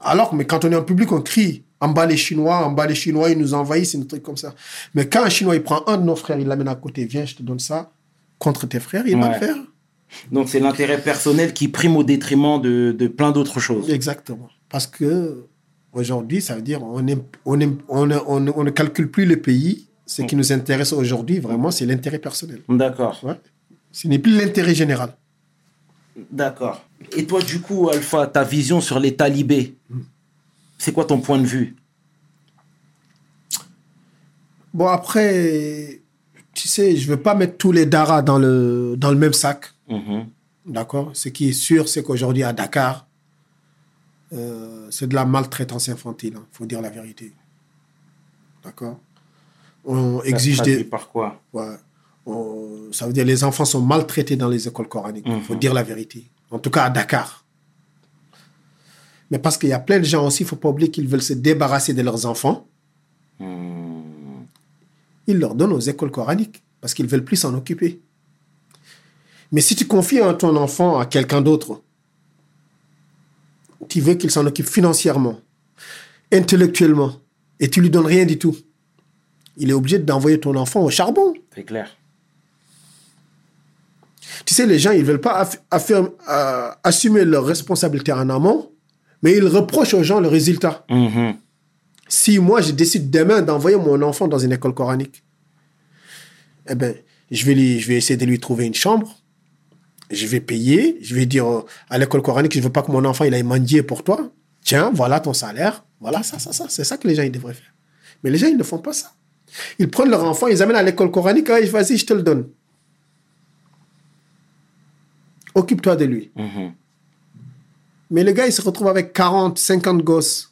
Alors, mais quand on est en public, on crie en bas les Chinois, en bas les Chinois, ils nous envahissent, c'est un truc comme ça. Mais quand un Chinois il prend un de nos frères, il l'amène à côté, viens, je te donne ça, contre tes frères, il va le faire. Donc c'est l'intérêt personnel qui prime au détriment de, de plein d'autres choses. Exactement. Parce que aujourd'hui, ça veut dire on, est, on, est- on, ne- on ne- on ne calcule plus le pays. Ce qui nous intéresse aujourd'hui, vraiment, c'est l'intérêt personnel. D'accord. Ouais. Ce n'est plus l'intérêt général. D'accord. Et toi, du coup, Alpha, ta vision sur les talibés, c'est quoi ton point de vue? Bon, après, tu sais, je ne veux pas mettre tous les daras dans le, dans le même sac. Mhm. D'accord Ce qui est sûr, c'est qu'aujourd'hui, à Dakar, euh, c'est de la maltraitance infantile. Il faut dire la vérité. D'accord On Ça exige des. par quoi? Ouais. On- ça veut dire les enfants sont maltraités dans les écoles coraniques. Il faut Mhm. dire la vérité. En tout cas, à Dakar. Mais parce qu'il y a plein de gens aussi, il ne faut pas oublier qu'ils veulent se débarrasser de leurs enfants. Hmm. Ils leur donnent aux écoles coraniques parce qu'ils veulent plus s'en occuper. Mais si tu confies ton enfant à quelqu'un d'autre, tu veux qu'il s'en occupe financièrement, intellectuellement, et tu lui donnes rien du tout, il est obligé d'envoyer ton enfant au charbon. C'est clair. Tu sais, les gens, ils veulent pas affirme- euh, assumer leurs responsabilités en amont, mais ils reprochent aux gens le résultat. Mhm. Si moi, je décide demain d'envoyer mon enfant dans une école coranique, eh je vais, lui, je vais essayer de lui trouver une chambre. Je vais payer. Je vais dire euh, à l'école coranique, je veux pas que mon enfant il aille mendier pour toi. Tiens, voilà ton salaire. Voilà ça, ça, ça. C'est ça que les gens ils devraient faire. Mais les gens, ils ne font pas ça. Ils prennent leur enfant, ils amènent à l'école coranique. Ah, Vas-y, je te le donne. Occupe-toi de lui. Mhm. Mais le gars, il se retrouve avec 40, 50 gosses.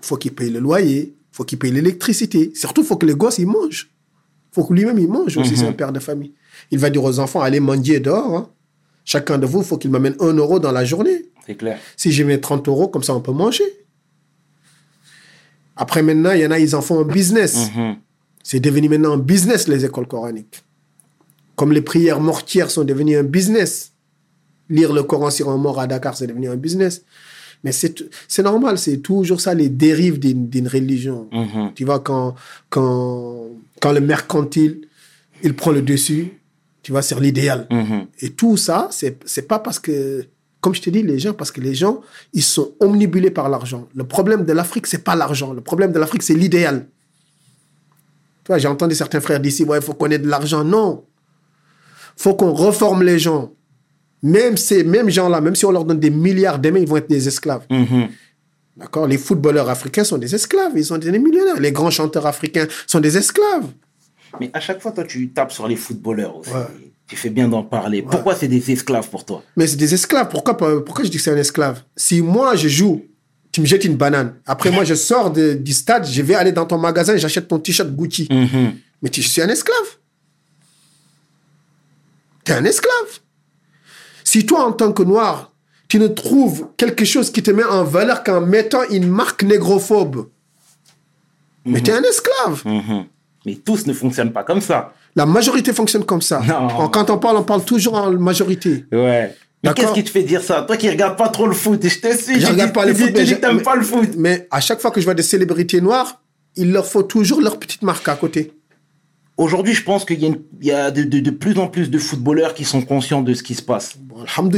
faut qu'il paye le loyer, faut qu'il paye l'électricité. Surtout, faut que les gosses, ils mangent. faut que lui-même, il mange aussi, c'est un père de famille. Il va dire aux enfants, allez mendier dehors. hein. Chacun de vous, faut qu'il m'amène 1 euro dans la journée. C'est clair. Si j'ai mis 30 euros, comme ça, on peut manger. Après, maintenant, il y en a, ils en font un business. Mhm. C'est devenu maintenant un business, les écoles coraniques. Comme les prières mortières sont devenues un business. Lire le Coran sur un mort à Dakar, c'est devenu un business. Mais c'est normal, c'est toujours ça, les dérives d'une religion. Mhm. Tu vois, quand, quand, quand le mercantile, il prend le dessus, tu vois, sur l'idéal. Mhm. Et tout ça, c'est c'est pas parce que, comme je te dis, les gens, parce que les gens, ils sont omnibulés par l'argent. Le problème de l'Afrique, c'est pas l'argent. Le problème de l'Afrique, c'est l'idéal. Tu vois, j'ai entendu certains frères d'ici, ouais, il faut qu'on ait de l'argent. Non. faut qu'on reforme les gens. Même ces mêmes gens-là, même si on leur donne des milliards, demain, ils vont être des esclaves. Mhm. D'accord? Les footballeurs africains sont des esclaves. Ils sont des millionnaires. Les grands chanteurs africains sont des esclaves. Mais à chaque fois, toi, tu tapes sur les footballeurs aussi. Ouais. Tu fais bien d'en parler. Pourquoi c'est des esclaves pour toi? Mais c'est des esclaves. Pourquoi, pourquoi je dis que c'est un esclave? Si moi, je joue, tu me jettes une banane. Après, moi, je sors de- du stade, je vais aller dans ton magasin et j'achète ton t-shirt Gucci. Mhm. Mais tu, je suis un esclave. Tu es un esclave. Si toi, en tant que noir, tu ne trouves quelque chose qui te met en valeur qu'en mettant une marque négrophobe, mais tu es un esclave. Mhm. Mais tous ne fonctionnent pas comme ça. La majorité fonctionne comme ça. Non. Quand on parle, on parle toujours en majorité. Ouais. Mais qu'est-ce qui te fait dire ça? Toi qui regardes pas trop le foot, et je te suis. Je regarde pas le foot, dit je- que t'aimes pas le foot. Mais à chaque fois que je vois des célébrités noires, il leur faut toujours leur petite marque à côté. Aujourd'hui, je pense qu'il y a, une- il y a de, de- de plus en plus de footballeurs qui sont conscients de ce qui se passe. Bon.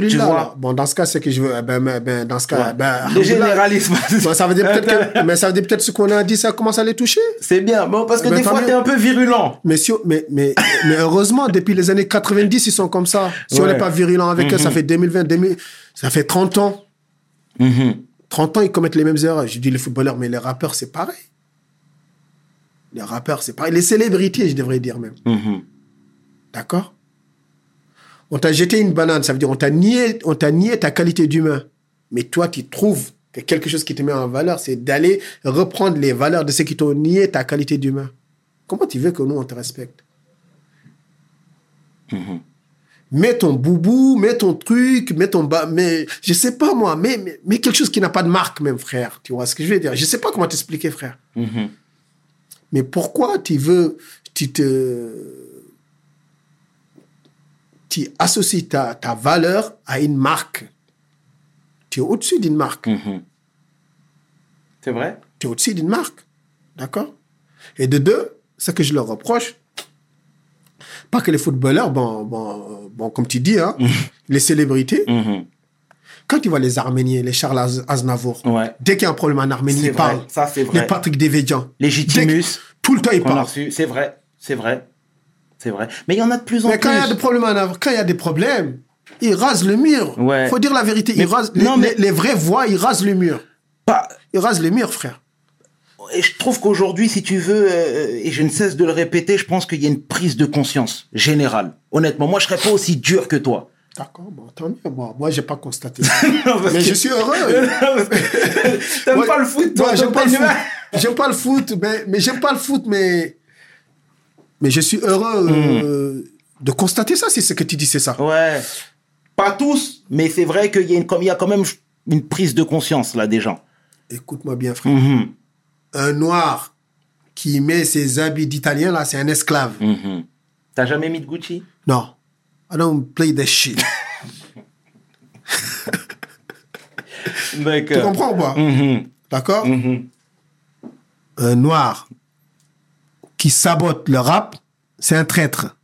Tu vois? Bon, dans ce cas, c'est que je veux. eh Ben, ben, ben, dans ce cas, Ouais. ben, le généralisme. Bon, ça veut dire peut-être que, mais ça veut dire peut-être ce qu'on a dit, ça commence à les toucher. C'est bien. Bon, parce que Ben, des fois, mieux. t'es un peu virulent. Mais, si, mais, mais, mais heureusement, depuis les années 90, ils sont comme ça. Si on n'est pas virulent avec eux, ça fait 2020, 2000, ça fait 30 ans. Mhm. 30 ans, ils commettent les mêmes erreurs. Je dis les footballeurs, mais les rappeurs, c'est pareil. Les rappeurs, c'est pareil. Les célébrités, je devrais dire même. Mhm. D'accord? On t'a jeté une banane, ça veut dire on t'a nié, on t'a nié ta qualité d'humain. Mais toi, tu trouves que quelque chose qui te met en valeur, c'est d'aller reprendre les valeurs de ceux qui t'ont nié ta qualité d'humain. Comment tu veux que nous, on te respecte? Mhm. Mets ton boubou, mets ton truc, mets ton bas, mais je sais pas moi, mais, mais, mais quelque chose qui n'a pas de marque même, frère. Tu vois ce que je veux dire? Je sais pas comment t'expliquer, frère. Mhm. Mais pourquoi tu veux, tu te, tu associes ta, ta valeur à une marque? Tu es au-dessus d'une marque. Mhm. C'est vrai? Tu es au-dessus d'une marque. D'accord? Et de deux, ce que je leur reproche, pas que les footballeurs, bon, bon, bon comme tu dis, hein, les célébrités, Mhm. Quand tu vois les Arméniens, les Charles Az- Aznavour, Ouais. dès qu'il y a un problème en Arménie, ils parlent. ça, c'est vrai. Les Patrick Devedjian. Légitimus, Tout le temps, ils parlent. C'est vrai, c'est vrai, c'est vrai. Mais il y en a de plus en Mais quand il y a plus. des problèmes en Ar- quand il y a des problèmes, ils rasent le mur. Ouais. Faut dire la vérité. Mais- ils rasent, non, les, mais- les- les vraies voix, ils rasent le mur. Pas- Ils rasent les murs, frère. Et je trouve qu'aujourd'hui, si tu veux, euh, et je ne cesse de le répéter, je pense qu'il y a une prise de conscience générale. Honnêtement, moi, je serais pas aussi dur que toi. D'accord, bon, tant mieux. Moi, moi j'ai pas constaté. Parce mais je suis heureux. T'aimes pas le foot, toi j'aime pas le foot. J'aime pas le foot, mais, mais j'aime pas le foot, mais, mais je suis heureux euh, de constater ça, si ce que tu dis, c'est ça. Ouais. Pas tous, mais c'est vrai qu'il y, a une- comme- il y a quand même une prise de conscience, là, des gens. Écoute-moi bien, frère. Mhm, Un noir qui met ses habits d'italien, là, c'est un esclave. mhm. T'as jamais mis de Gucci? Non. I don't play that shit. Tu D'accord. comprends ou pas? Mhm, D'accord? Mhm. Un noir qui sabote le rap, c'est un traître.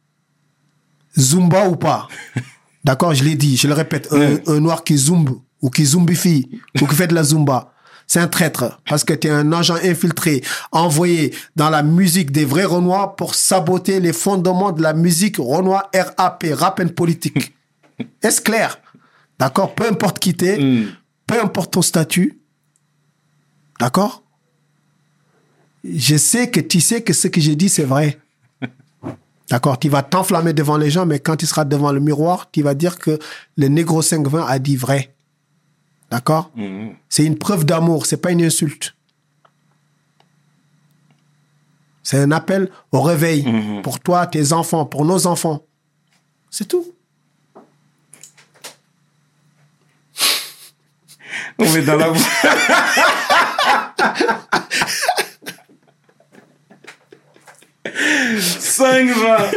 Zumba ou pas? D'accord, je l'ai dit, je le répète. Un, un noir qui zumbe ou qui zumbifie ou qui fait de la zumba, c'est un traître parce que tu es un agent infiltré envoyé dans la musique des vrais Renois pour saboter les fondements de la musique Renoir RAP, rap and politique. Est-ce clair? D'accord? Peu importe qui t'es, Mm. peu importe ton statut, d'accord? Je sais que tu sais que ce que j'ai dit, c'est vrai. D'accord? Tu vas t'enflammer devant les gens, mais quand tu seras devant le miroir, tu vas dire que le négro 520 a dit vrai. D'accord? Mhm. C'est une preuve d'amour, c'est pas une insulte. C'est un appel au réveil Mhm. pour toi, tes enfants, pour nos enfants. C'est tout. On met dans la Cinq vingt.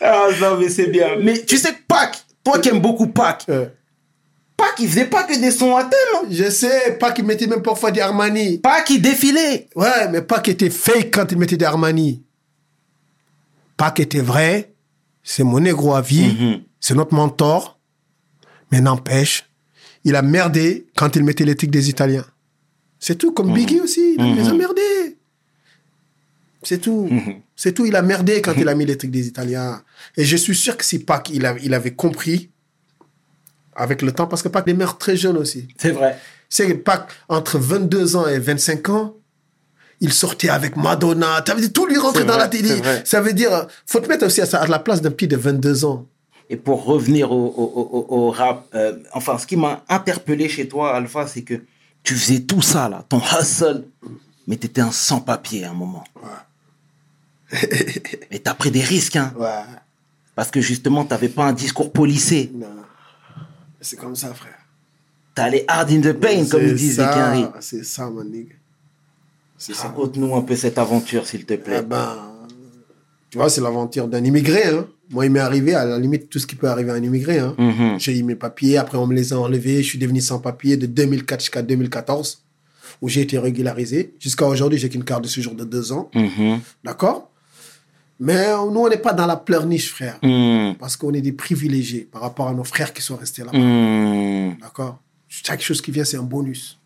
Ah non mais c'est bien. Mais tu sais que Pâques, toi qui aimes beaucoup Pâques, Euh, Pâques il faisait pas que des sons à thème. hein. je sais, pas qu'il mettait même parfois des Armani. Pâques il défilait. Ouais, mais pas qu'il était fake quand il mettait des Armani. Pas qu'il était vrai. C'est mon négro à vie. Mhm. C'est notre mentor. Mais n'empêche, il a merdé quand il mettait l'éthique des Italiens. C'est tout, comme Biggie aussi. Il a- les a merdé. C'est tout. C'est tout. Il a merdé quand il a mis l'éthique des Italiens. Et je suis sûr que si Pac, il, a- il avait compris avec le temps, parce que Pac est meurt très jeune aussi. C'est vrai. C'est que Pac, entre 22 ans et 25 ans, il sortait avec Madonna. Ça veut dire, tout lui rentrait dans vrai, la télé. Ça veut dire, faut te mettre aussi à, la place d'un petit de 22 ans. Et pour revenir au, au- au- au rap, euh, enfin, ce qui m'a interpellé chez toi, Alpha, c'est que tu faisais tout ça, là, ton hustle, mais t'étais un sans-papier à un moment. mais t'as pris des risques, hein, Ouais. parce que justement, t'avais pas un discours policé. Non. C'est comme ça, frère. T'es allé hard in the pain, comme ils disent les ça, Quinry. C'est ça, mon nigga. C'est ça. Raconte-nous un peu cette aventure, s'il te Eh plaît. ben, tu vois, c'est l'aventure d'un immigré. Hein. Moi, il m'est arrivé, à la limite, tout ce qui peut arriver à un immigré. Hein. Mhm. J'ai eu mes papiers, après on me les a enlevés. Je suis devenu sans papier de 2004 jusqu'à 2014, où j'ai été régularisé. Jusqu'à aujourd'hui, j'ai qu'une carte de séjour de deux ans. Mhm. D'accord? Mais nous, on n'est pas dans la pleurniche, frère. Mhm. Parce qu'on est des privilégiés par rapport à nos frères qui sont restés là-bas. Mhm. D'accord? Chaque chose qui vient, c'est un bonus.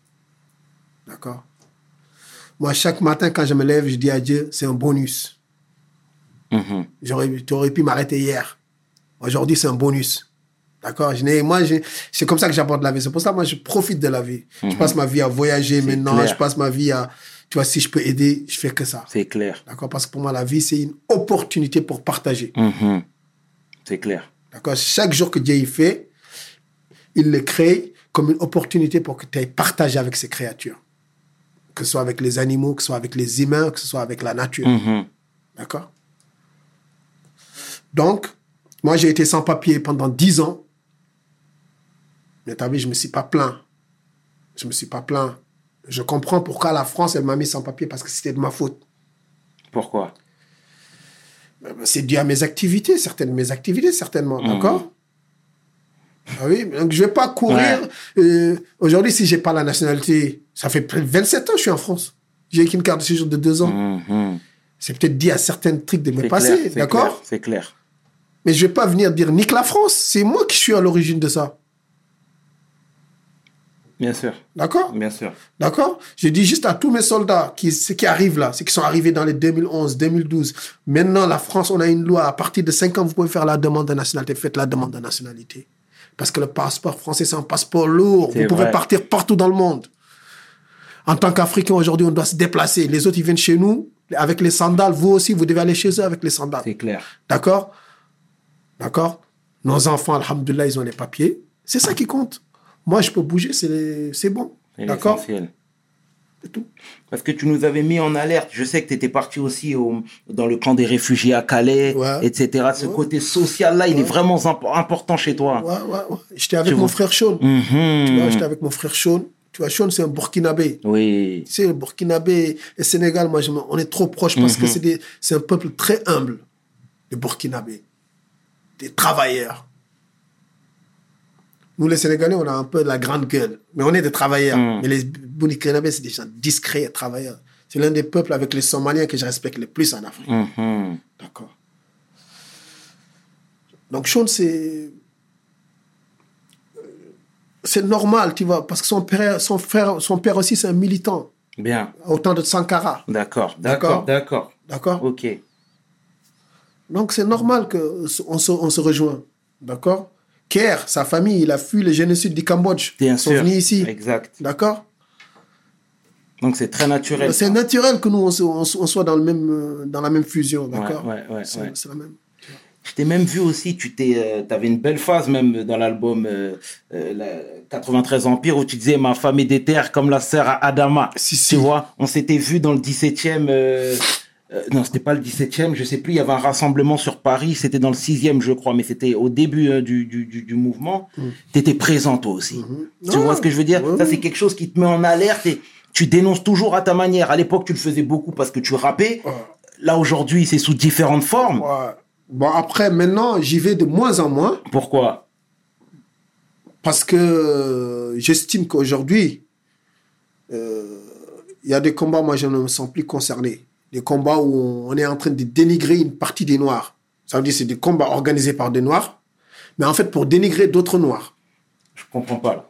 D'accord? Moi, chaque matin, quand je me lève, je dis à Dieu, c'est un bonus. Mhm. J'aurais, tu aurais pu m'arrêter hier. Aujourd'hui, c'est un bonus. D'accord? Je Moi, c'est comme ça que j'aborde la vie. C'est pour ça que moi, je profite de la vie. Je passe ma vie à voyager maintenant. clair. Je passe ma vie à... Tu vois, si je peux aider, je fais que ça. C'est clair. D'accord? Parce que pour moi, la vie, c'est une opportunité pour partager. Mhm. C'est clair. D'accord? Chaque jour que Dieu y fait, il le crée comme une opportunité pour que tu aies partagé avec ces créatures. Que ce soit avec les animaux, que ce soit avec les humains, que ce soit avec la nature. Mhm. D'accord? Donc, Moi, j'ai été sans papier pendant 10 ans. Mais t'as vu, je me suis pas plaint. Je me suis pas plaint. Je comprends pourquoi la France, elle m'a mis sans papier parce que c'était de ma faute. Pourquoi? C'est dû à mes activités, certaines de mes activités, certainement. Mhm. D'accord? Ah oui, donc je vais pas courir. euh, Aujourd'hui, si j'ai pas la nationalité, ça fait près de 27 ans que je suis en France. J'ai qu'une carte de séjour de deux ans. Mhm. C'est peut-être dit à certains trucs de me passer, d'accord? C'est clair. Mais je vais pas venir dire nique la France. C'est moi qui suis à l'origine de ça. Bien sûr, D'accord? Bien sûr. D'accord? Je dis juste à tous mes soldats qui, ceux qui arrivent là, ceux qui sont arrivés dans les 2011, 2012. Maintenant, la France, on a une loi. À partir de 5 ans, vous pouvez faire la demande de nationalité. Faites la demande de nationalité. Parce que le passeport français, c'est un passeport lourd. Vous pouvez partir partout dans le monde. En tant qu'Africain, aujourd'hui, on doit se déplacer. Les autres, ils viennent chez nous avec les sandales. Vous aussi, vous devez aller chez eux avec les sandales. C'est clair. D'accord? D'accord? Nos enfants, alhamdoulilah, ils ont les papiers. C'est ça qui compte. Moi, je peux bouger, c'est bon. D'accord tout. Parce que tu nous avais mis en alerte. Je sais que tu étais parti aussi au- dans le camp des réfugiés à Calais, Ouais. etc. Ce Ouais. côté social-là, il est vraiment imp- important chez toi. Ouais, ouais, ouais. J'étais avec mon frère Sean. Mhm. Tu vois, j'étais avec mon frère Sean. Tu vois, Sean, c'est un Burkinabé. Oui. Tu sais, le Burkinabé et Sénégal, moi, je on est trop proches parce que Mhm. c'est un peuple très humble, les Burkinabés. Des travailleurs. Nous, les Sénégalais, on a un peu la grande gueule, mais on est des travailleurs. Mhm. Mais les Burkinabés, c'est des gens discrets et travailleurs. C'est l'un des peuples avec les Somaliens que je respecte le plus en Afrique. Mhm. D'accord. Donc Sean, c'est c'est normal, tu vois, parce que son père, son frère, son père aussi, c'est un militant, Bien. autant de Sankara, D'accord. D'accord. D'accord. D'accord. Ok. Donc c'est normal que on se, on se rejoint, d'accord. Kerr, sa famille, il a fui le génocide du Cambodge. Bien Ils sont sûr. venus ici, Exact. d'accord? Donc c'est très naturel. C'est naturel que nous on, on soit dans le même, euh, dans la même fusion, d'accord? ouais, ouais, C'est ouais. c'est la même. Je t'ai même vu aussi, tu t'es, euh, avais une belle phase même dans l'album euh, euh, la 93 Empire où tu disais ma femme est des terres comme la sœur à Adama. Si, Tu si. vois, on s'était vu dans le 17e. Euh, non, c'était pas le 17e, je sais plus. Il y avait un rassemblement sur Paris. C'était dans le 6e, je crois, mais c'était au début euh, du, du, mouvement. Tu étais présent toi aussi. Tu Mm. Non, vois ce que je veux dire? Ouais, Ça, c'est quelque chose qui te met en alerte et tu dénonces toujours à ta manière. À l'époque, tu le faisais beaucoup parce que tu rappais. Ouais. Là, aujourd'hui, c'est sous différentes formes. Ouais. Bon, après, maintenant, j'y vais de moins en moins. Pourquoi? Parce que euh, j'estime qu'aujourd'hui, euh, il y a des combats, moi je ne me sens plus concerné. Des combats où on est en train de dénigrer une partie des Noirs. Ça veut dire que c'est des combats organisés par des Noirs, mais en fait pour dénigrer d'autres Noirs. Je comprends pas là.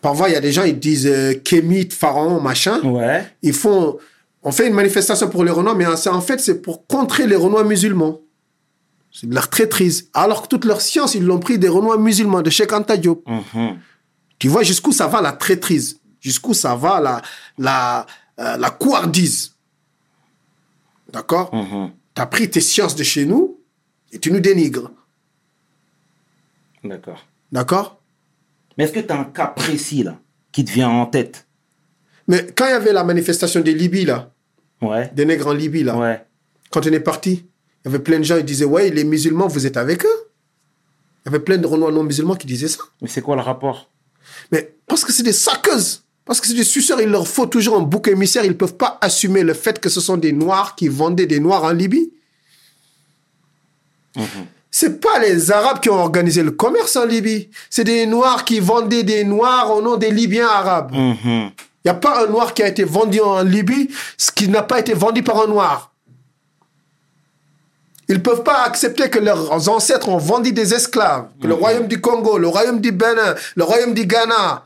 Parfois, il y a des gens, ils disent euh, Kémite, Pharaon, machin. Ouais. Ils font... On fait une manifestation pour les Renois, mais en fait, c'est pour contrer les Renois musulmans. C'est de leur traîtrise. Alors que toute leur science, ils l'ont pris des Renois musulmans, de Cheikh Anta Diop. Mhm. Tu vois jusqu'où ça va la traîtrise, jusqu'où ça va la, la, euh, la couardise? D'accord Mhm. Tu as pris tes sciences de chez nous et tu nous dénigres. D'accord. D'accord Mais est-ce que tu as un cas précis là qui te vient en tête? Mais quand il y avait la manifestation des Libyes, là, Ouais. des nègres en Libye, là, Ouais. quand on est parti, il y avait plein de gens qui disaient Ouais, les musulmans, vous êtes avec eux Il y avait plein de Renois non musulmans qui disaient ça. Mais c'est quoi le rapport? Mais parce que c'est des saqueuses, parce que c'est des suceurs, il leur faut toujours un bouc émissaire, ils ne peuvent pas assumer le fait que ce sont des Noirs qui vendaient des Noirs en Libye. C'est pas les Arabes qui ont organisé le commerce en Libye. C'est des Noirs qui vendaient des Noirs au nom des Libyens arabes. Il Mhm. n'y a pas un Noir qui a été vendu en Libye, ce qui n'a pas été vendu par un Noir. Ils ne peuvent pas accepter que leurs ancêtres ont vendu des esclaves. Que le royaume du Congo, le royaume du Bénin, le royaume du Ghana,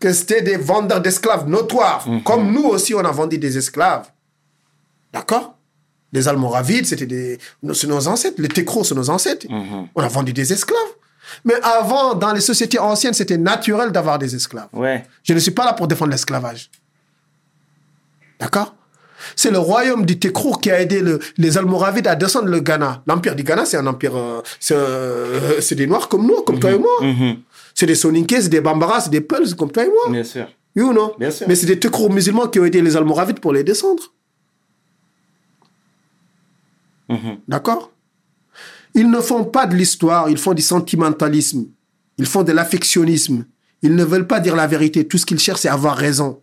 que c'était des vendeurs d'esclaves notoires. Comme nous aussi, on a vendu des esclaves. D'accord? Les Almoravides, c'était des... c'est nos ancêtres. Les Técros, c'est nos ancêtres. On a vendu des esclaves. Mais avant, dans les sociétés anciennes, c'était naturel d'avoir des esclaves. Ouais. Je ne suis pas là pour défendre l'esclavage. D'accord? C'est le royaume du Técrou qui a aidé le- les Almoravides à descendre le Ghana. L'empire du Ghana, c'est un empire. euh, c'est un- c'est des Noirs comme nous, comme toi et moi. C'est des Soninké, c'est des Bambara, c'est des Peuls comme toi et moi. Bien sûr. Oui ou non Bien sûr. Mais c'est des Técrous musulmans qui ont aidé les Almoravides pour les descendre. Mhm. D'accord? Ils ne font pas de l'histoire, ils font du sentimentalisme. Ils font de l'affectionnisme. Ils ne veulent pas dire la vérité. Tout ce qu'ils cherchent, c'est avoir raison.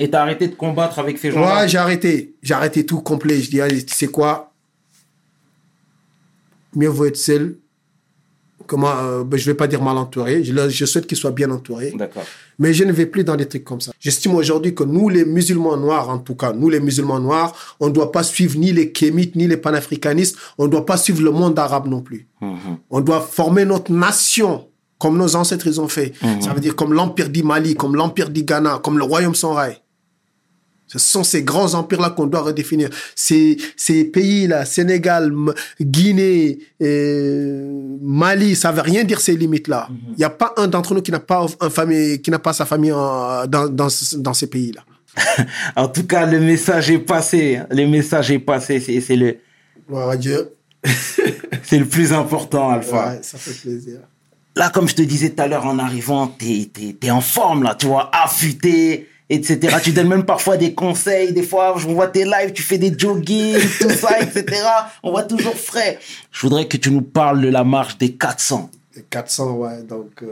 Et t'as arrêté de combattre avec ces gens-là? Ouais, j'ai arrêté. J'ai arrêté tout complet. Je dis, allez, tu sais quoi? Mieux vaut être seul. Comment, euh, ben, je vais pas dire mal entouré. Je, souhaite qu'il soit bien entouré. Mais je ne vais plus dans des trucs comme ça. J'estime aujourd'hui que nous, les musulmans noirs, en tout cas, nous, les musulmans noirs, on ne doit pas suivre ni les kémites, ni les panafricanistes. On ne doit pas suivre le monde arabe non plus. Mhm. On doit former notre nation, comme nos ancêtres ils ont fait. Ça veut dire comme l'Empire du Mali, comme l'Empire du Ghana, comme le Royaume sans rail. Ce sont ces grands empires-là qu'on doit redéfinir. Ces, ces pays-là, Sénégal, Guinée, euh, Mali, ça veut rien dire ces limites-là. Il n'y a pas un d'entre nous qui n'a pas, un famille, qui n'a pas sa famille en- dans, dans, ce- dans ces pays-là. En tout cas, le message est passé. Le message est passé. C'est le, Gloire à Dieu. c'est le plus important, Alpha. Ouais, ça fait plaisir. Là, comme je te disais tout à l'heure en arrivant, t'es es, en forme, là, tu vois, affûté, etc. tu donnes même parfois des conseils. Des fois, je vois tes lives, tu fais des jogging, tout ça, etc. On voit toujours frais. Je voudrais que tu nous parles de la marche des 400. Et 400, ouais. Donc, euh,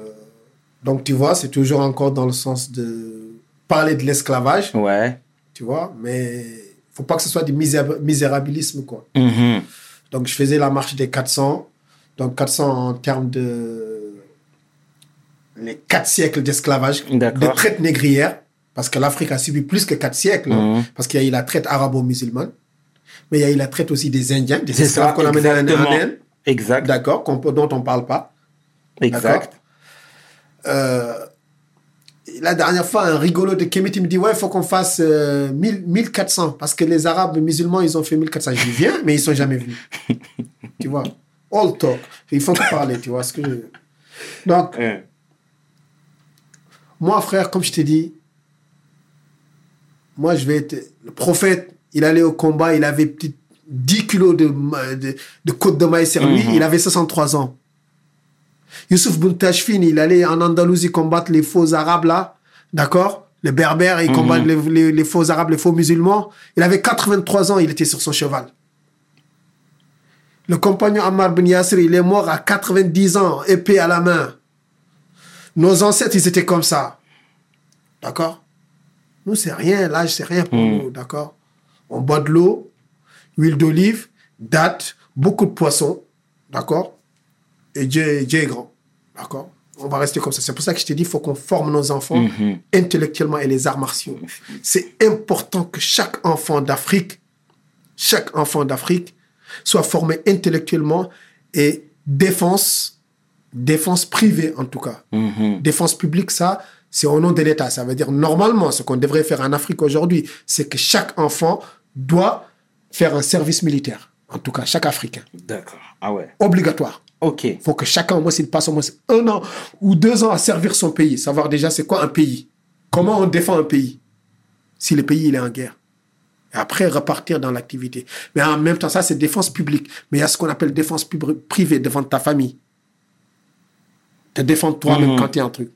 donc tu vois, c'est toujours encore dans le sens de parler de l'esclavage, Ouais. tu vois, mais faut pas que ce soit du miséra- misérabilisme, quoi. Mhm. Donc, je faisais la marche des 400. Donc, 400 en termes de les 4 siècles d'esclavage, de traite négrière, parce que l'Afrique a subi plus que 4 siècles, hein, Mhm. parce qu'il y a eu la traite arabo-musulmane, mais il y a eu la traite aussi des Indiens, des C'est esclaves ça, qu'on a menés en Inde, Exact. d'accord, dont on parle pas. Exact. Euh, la dernière fois, un rigolo de Kemet, il me dit Ouais, il faut qu'on fasse euh, 1000 1400 parce que les Arabes musulmans, ils ont fait 1400. Je dis Viens, mais ils sont jamais venus. tu vois All talk. Il faut que parler, tu vois ce que je- Donc, Ouais. moi, frère, comme je t'ai dit, moi, je vais être. Le prophète, il allait au combat, il avait petit 10 kilos de, de, de côte de maïs sur lui, Mhm. il avait 63 ans. Youssouf Boutachfin, il allait en Andalousie combattre les faux arabes là, d'accord? Les berbères, il combattent les, les- les faux arabes, les faux musulmans. Il avait 83 ans, il était sur son cheval. Le compagnon Ammar Ben Yasser, il est mort à 90 ans, épée à la main. Nos ancêtres, ils étaient comme ça. D'accord? Nous, c'est rien. L'âge, c'est rien pour Mm. nous. D'accord? On boit de l'eau, huile d'olive, dattes, beaucoup de poissons. D'accord? Et Dieu, Dieu est grand. D'accord? On va rester comme ça. C'est pour ça que je t'ai dit, il faut qu'on forme nos enfants Mhm. intellectuellement et les arts martiaux. C'est important que chaque enfant d'Afrique, chaque enfant d'Afrique soit formé intellectuellement et défense, défense privée en tout cas. Mhm. Défense publique, ça, c'est au nom de l'État. Ça veut dire normalement, ce qu'on devrait faire en Afrique aujourd'hui, c'est que chaque enfant doit faire un service militaire. En tout cas, chaque Africain. D'accord. Ah ouais. Obligatoire. Ok. Il faut que chacun, au moins, s'il passe au moins un an ou deux ans à servir son pays, savoir déjà c'est quoi un pays. Comment on défend un pays si le pays il est en guerre. Et après, repartir dans l'activité. Mais en même temps, ça, c'est défense publique. Mais il y a ce qu'on appelle défense privée devant ta famille. Te défendre toi-même Mhm. quand tu es un truc.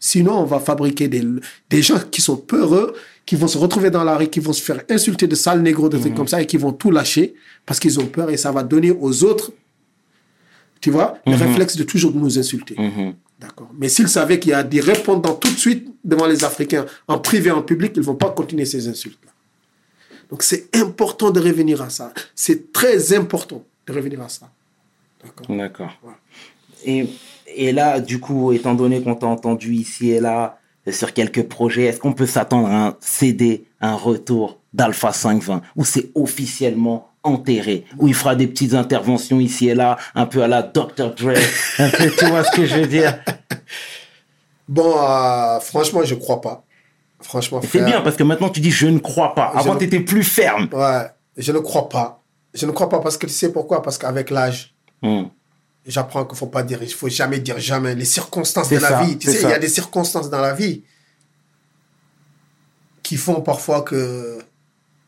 Sinon, on va fabriquer des, des gens qui sont peureux, qui vont se retrouver dans la rue, qui vont se faire insulter de sales négros, de trucs comme ça, et qui vont tout lâcher parce qu'ils ont peur et ça va donner aux autres, tu vois, le réflexe de toujours nous insulter. Mhm. D'accord. Mais s'ils savaient qu'il y a des répondants tout de suite devant les Africains, en privé, en public, ils ne vont pas continuer ces insultes-là. Donc c'est important de revenir à ça. C'est très important de revenir à ça. D'accord. Et, et là, du coup, étant donné qu'on t'a entendu ici et là euh, sur quelques projets, est-ce qu'on peut s'attendre à un CD, un retour d'Alpha 520, où c'est officiellement enterré, où il fera des petites interventions ici et là, un peu à la Dr. Dre, un peu, tu vois ce que je veux dire? Bon, euh, franchement, je crois pas. Franchement, C'est bien parce que maintenant tu dis je ne crois pas. Avant, ne- tu étais plus ferme. Ouais, je ne crois pas. Je ne crois pas parce que tu sais pourquoi? Parce qu'avec l'âge, Hmm. J'apprends qu'il faut pas dire, il faut jamais dire jamais. Les circonstances de la vie, tu sais, il y a des circonstances dans la vie qui font parfois que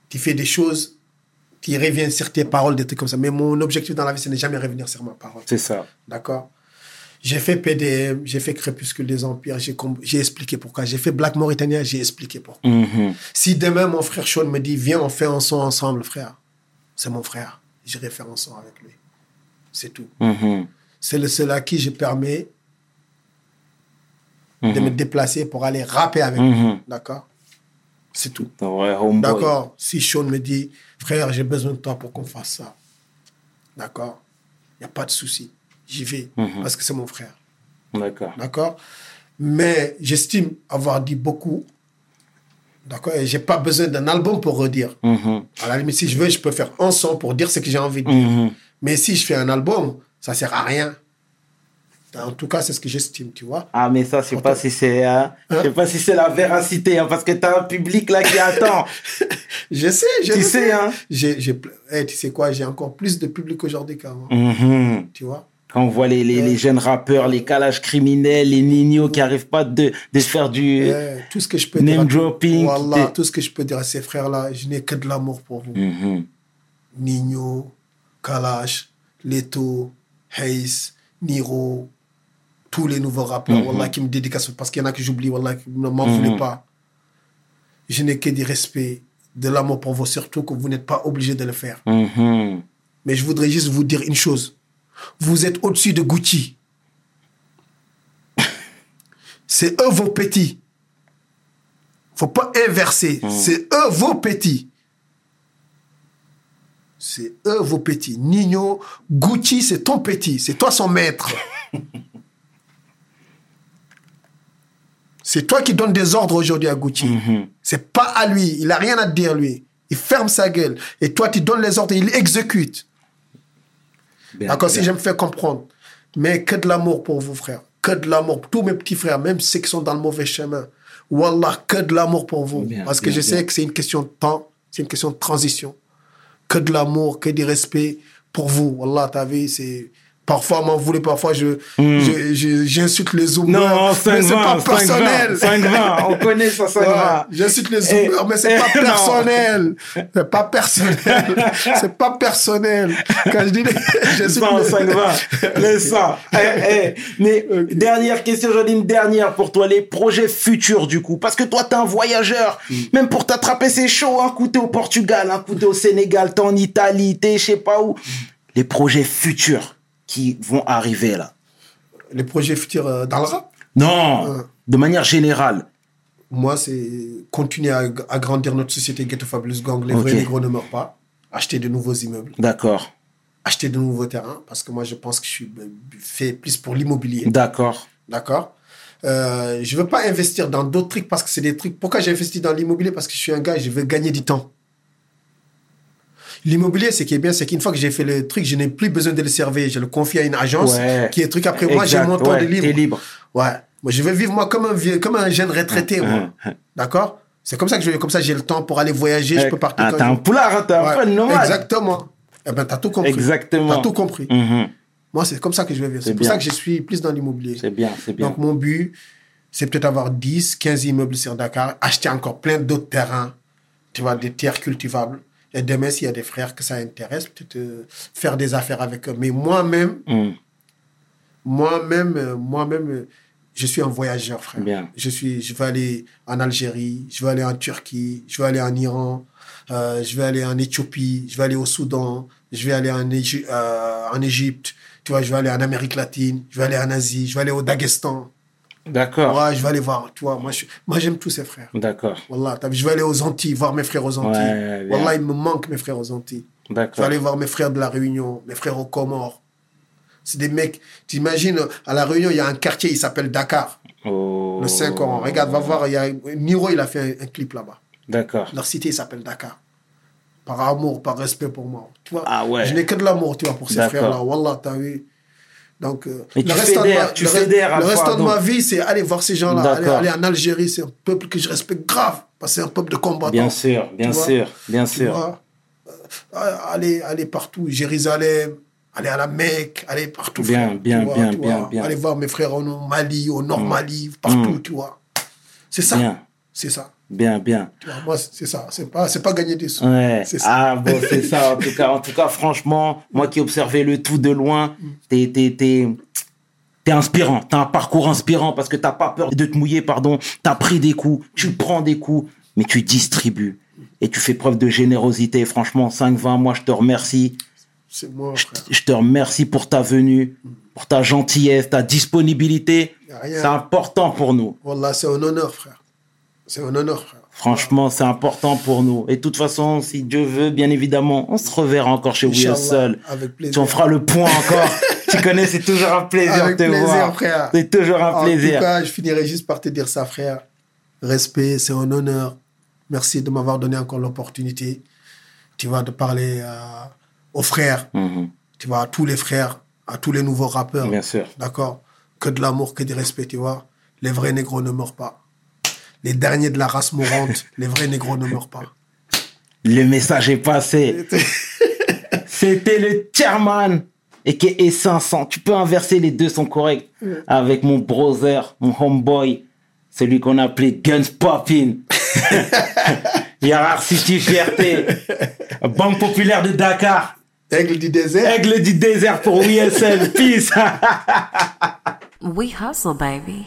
tu fais des choses, tu reviens sur tes paroles, des trucs comme ça. Mais mon objectif dans la vie, c'est de jamais revenir sur ma parole. C'est ça. D'accord? J'ai fait PDM, j'ai fait Crépuscule des Empires, j'ai expliqué pourquoi. J'ai fait Black Mauritania, j'ai expliqué pourquoi. Mhm. Si demain mon frère Sean me dit, viens, on fait un son ensemble, frère, c'est mon frère. J'irai faire un son avec lui. C'est tout. Mhm. C'est le seul à qui je permets de Mhm. me déplacer pour aller rapper avec lui. Mhm. D'accord? C'est tout. D'accord? Si Sean me dit, frère, j'ai besoin de toi pour qu'on fasse ça. D'accord? Il n'y a pas de souci. J'y vais. Parce que c'est mon frère. D'accord. D'accord? Mais j'estime avoir dit beaucoup. D'accord? Et j'ai pas besoin d'un album pour redire. À la limite, si je veux, je peux faire un son pour dire ce que j'ai envie de dire. Mais si je fais un album, ça sert à rien. En tout cas, c'est ce que j'estime, tu vois. Ah, mais ça, je sais pas si c'est, hein, je sais Hein pas si c'est la véracité, hein, parce que t'as un public là qui attend. Je sais, je Tu sais, hein. J'ai, j'ai, eh, tu sais quoi, j'ai encore plus de public aujourd'hui qu'avant. Mhm. Tu vois? Quand on voit les, les, les jeunes rappeurs, les calages criminels, les ninos qui arrivent pas de, de se faire du... Tout ce que je peux Name dire. dropping, t'es- tout ce que je peux dire à ces frères-là, je n'ai que de l'amour pour vous. Nino, Kalash, Leto, Hayes, Niro, tous les nouveaux rappeurs, Mhm. Wallah, qui me dédicacent, parce qu'il y en a que j'oublie, Wallah, qui ne m'en Mhm. voulez pas. Je n'ai que du respect, de l'amour pour vous, surtout que vous n'êtes pas obligé de le faire. Mhm. Mais je voudrais juste vous dire une chose. Vous êtes au-dessus de Gucci. C'est eux vos petits. Faut pas inverser. C'est eux vos petits. C'est eux vos petits. Nino, Gucci, c'est ton petit. C'est toi son maître. c'est toi qui donnes des ordres aujourd'hui à Gucci. Mhm. C'est pas à lui. Il a rien à te dire, lui. Il ferme sa gueule. Et toi, tu donnes les ordres, il exécute. D'accord, si je me fais comprendre. Mais que de l'amour pour vous, frères. Que de l'amour. Tous mes petits frères, même ceux qui sont dans le mauvais chemin. Wallah, que de l'amour pour vous. Bien, Parce que bien, je bien. sais que c'est une question de temps, c'est une question de transition. Que de l'amour, que du respect pour vous. Wallah, t'as vu, c'est. Parfois, m'en voulez, parfois, je, je- je- j'insulte les zoomers. Hmm. Non, mais c'est pas 5-20, personnel. 5-20, on connaît ça, 5-20. Ouais, J'insulte les zoomers, mais c'est pas non. personnel. C'est pas personnel. c'est pas personnel. Quand je dis j'insulte Sans les- 5-20, laisse ça. Eh, eh. Mais dernière question, j'en ai une dernière pour toi, les projets futurs du coup. Parce que toi, t'es un voyageur. Mm. Même pour t'attraper, c'est chaud. Un coup, t'es au Portugal, un coup, t'es au Sénégal, t'es en Italie, t'es je sais pas où. Les projets futurs qui vont arriver là. les projets futurs euh, dans le rap? Non, Ouais. de manière générale. Moi, c'est continuer à ag- agrandir notre société Ghetto Fabulous Gang. Les Ok. vrais négros ne meurent pas. Acheter de nouveaux immeubles. D'accord, Acheter de nouveaux terrains. Parce que moi, je pense que je suis euh, fait plus pour l'immobilier. d'accord. D'accord euh, Je veux pas investir dans d'autres trucs parce que c'est des trucs. Pourquoi j'ai investi dans l'immobilier? Parce que je suis un gars et je veux gagner du temps. L'immobilier, ce qui est bien, c'est qu'une fois que j'ai fait le truc, je n'ai plus besoin de le servir. Je le confie à une agence Ouais. qui est truc. Après, moi, j'ai mon temps ouais, de libre. t'es libre. Ouais. Moi, je veux vivre, moi, comme un vieux, comme un jeune retraité, moi. Hein, D'accord? C'est comme ça que je comme ça, j'ai le temps pour aller voyager, je peux partir. Ah, quand t'es un poulard, hein, t'es un nomade. Exactement. Eh ben, t'as tout compris. Exactement. T'as tout compris. Moi, c'est comme ça que je vais vivre. C'est C'est pour ça que je suis plus dans l'immobilier. C'est bien, c'est bien. Donc, mon but, c'est peut-être avoir 10, 15 immeubles sur Dakar, acheter encore plein d'autres terrains, tu vois, des terres cultivables. Et demain, s'il y a des frères que ça intéresse, peut-être euh, faire des affaires avec eux. Mais moi-même, Mhm. moi-même, euh, moi-même, euh, je suis un voyageur, frère. Bien. Je suis, je vais aller en Algérie, je vais aller en Turquie, je vais aller en Iran, euh, je vais aller en Éthiopie, je vais aller au Soudan, je vais aller en, Égy- euh, en Égypte, tu vois, je vais aller en Amérique latine, je vais aller en Asie, je vais aller au Daghestan. D'accord, Ouais, je vais aller voir, tu vois, moi, je- moi j'aime tous ces frères. d'accord, Wallah, t'as vu, je vais aller aux Antilles, voir mes frères aux Antilles. Ouais. Wallah, il me manque mes frères aux Antilles. Je vais d'accord. aller voir mes frères de la Réunion, mes frères aux Comores. C'est des mecs, t'imagines, à la Réunion, il y a un quartier, il s'appelle Dakar. Oh. Le 5 ans. Regarde, va voir, il y a Niro, il a fait un, un clip là-bas. D'accord. Leur cité, il s'appelle Dakar. Par amour, par respect pour moi. Tu vois, Ah ouais. Je n'ai que de l'amour, tu vois, pour ces D'accord. frères-là. Wallah, t'as vu. Donc, euh, Et tu fédères, ma, tu le, fédères le restant fois, de ma vie, c'est aller voir ces gens-là. Aller, aller en Algérie, c'est un peuple que je respecte grave. Parce que c'est un peuple de combattants. Bien sûr, bien sûr, bien Tu sûr. vois, euh, aller, aller partout, Jérusalem, aller à la Mecque, aller partout. Bien, frère, bien, vois, bien, bien, vois. bien. Aller voir mes frères au Mali, au Nord Mali, partout, Mm. tu vois. C'est ça. C'est ça. Bien, bien. Tu vois, moi, c'est ça. C'est pas, c'est pas gagner des sous. Ouais. C'est ça. Ah bon, c'est ça. En tout cas, en tout cas, franchement, moi qui observais le tout de loin, Mm. t'es, t'es, t'es, t'es inspirant. T'as un parcours inspirant parce que t'as pas peur de te mouiller, pardon. T'as pris des coups, tu prends des coups, mais tu distribues. Et tu fais preuve de générosité. Franchement, 5-20, moi, je te remercie. C'est moi, Je, frère. je te remercie pour ta venue, pour ta gentillesse, ta disponibilité. C'est important pour nous. Wallah, c'est un honneur, frère. C'est un honneur, frère. Franchement, c'est important pour nous. Et de toute façon, si Dieu veut, bien évidemment, on se reverra encore chez We Seul. avec plaisir. Tu en feras le point encore. tu connais, c'est toujours un plaisir de te plaisir, voir. frère. C'est toujours un En plaisir. tout cas, je finirai juste par te dire ça, frère. Respect, c'est un honneur. Merci de m'avoir donné encore l'opportunité, tu vois, de parler euh, aux frères, Mhm, tu vois, à tous les frères, à tous les nouveaux rappeurs. Bien sûr. D'accord? Que de l'amour, que du respect, tu vois. Les vrais négros ne meurent pas. Les derniers de la race mourante, les vrais négros ne meurent pas. Le message est passé. C'était le chairman et qui est 500. Tu peux inverser, les deux sont corrects. Avec mon brother, mon homeboy, celui qu'on appelait Guns Poppin. City Fierté. Banque populaire de Dakar. Aigle du désert. Aigle du désert pour WSL. Peace. We hustle, baby.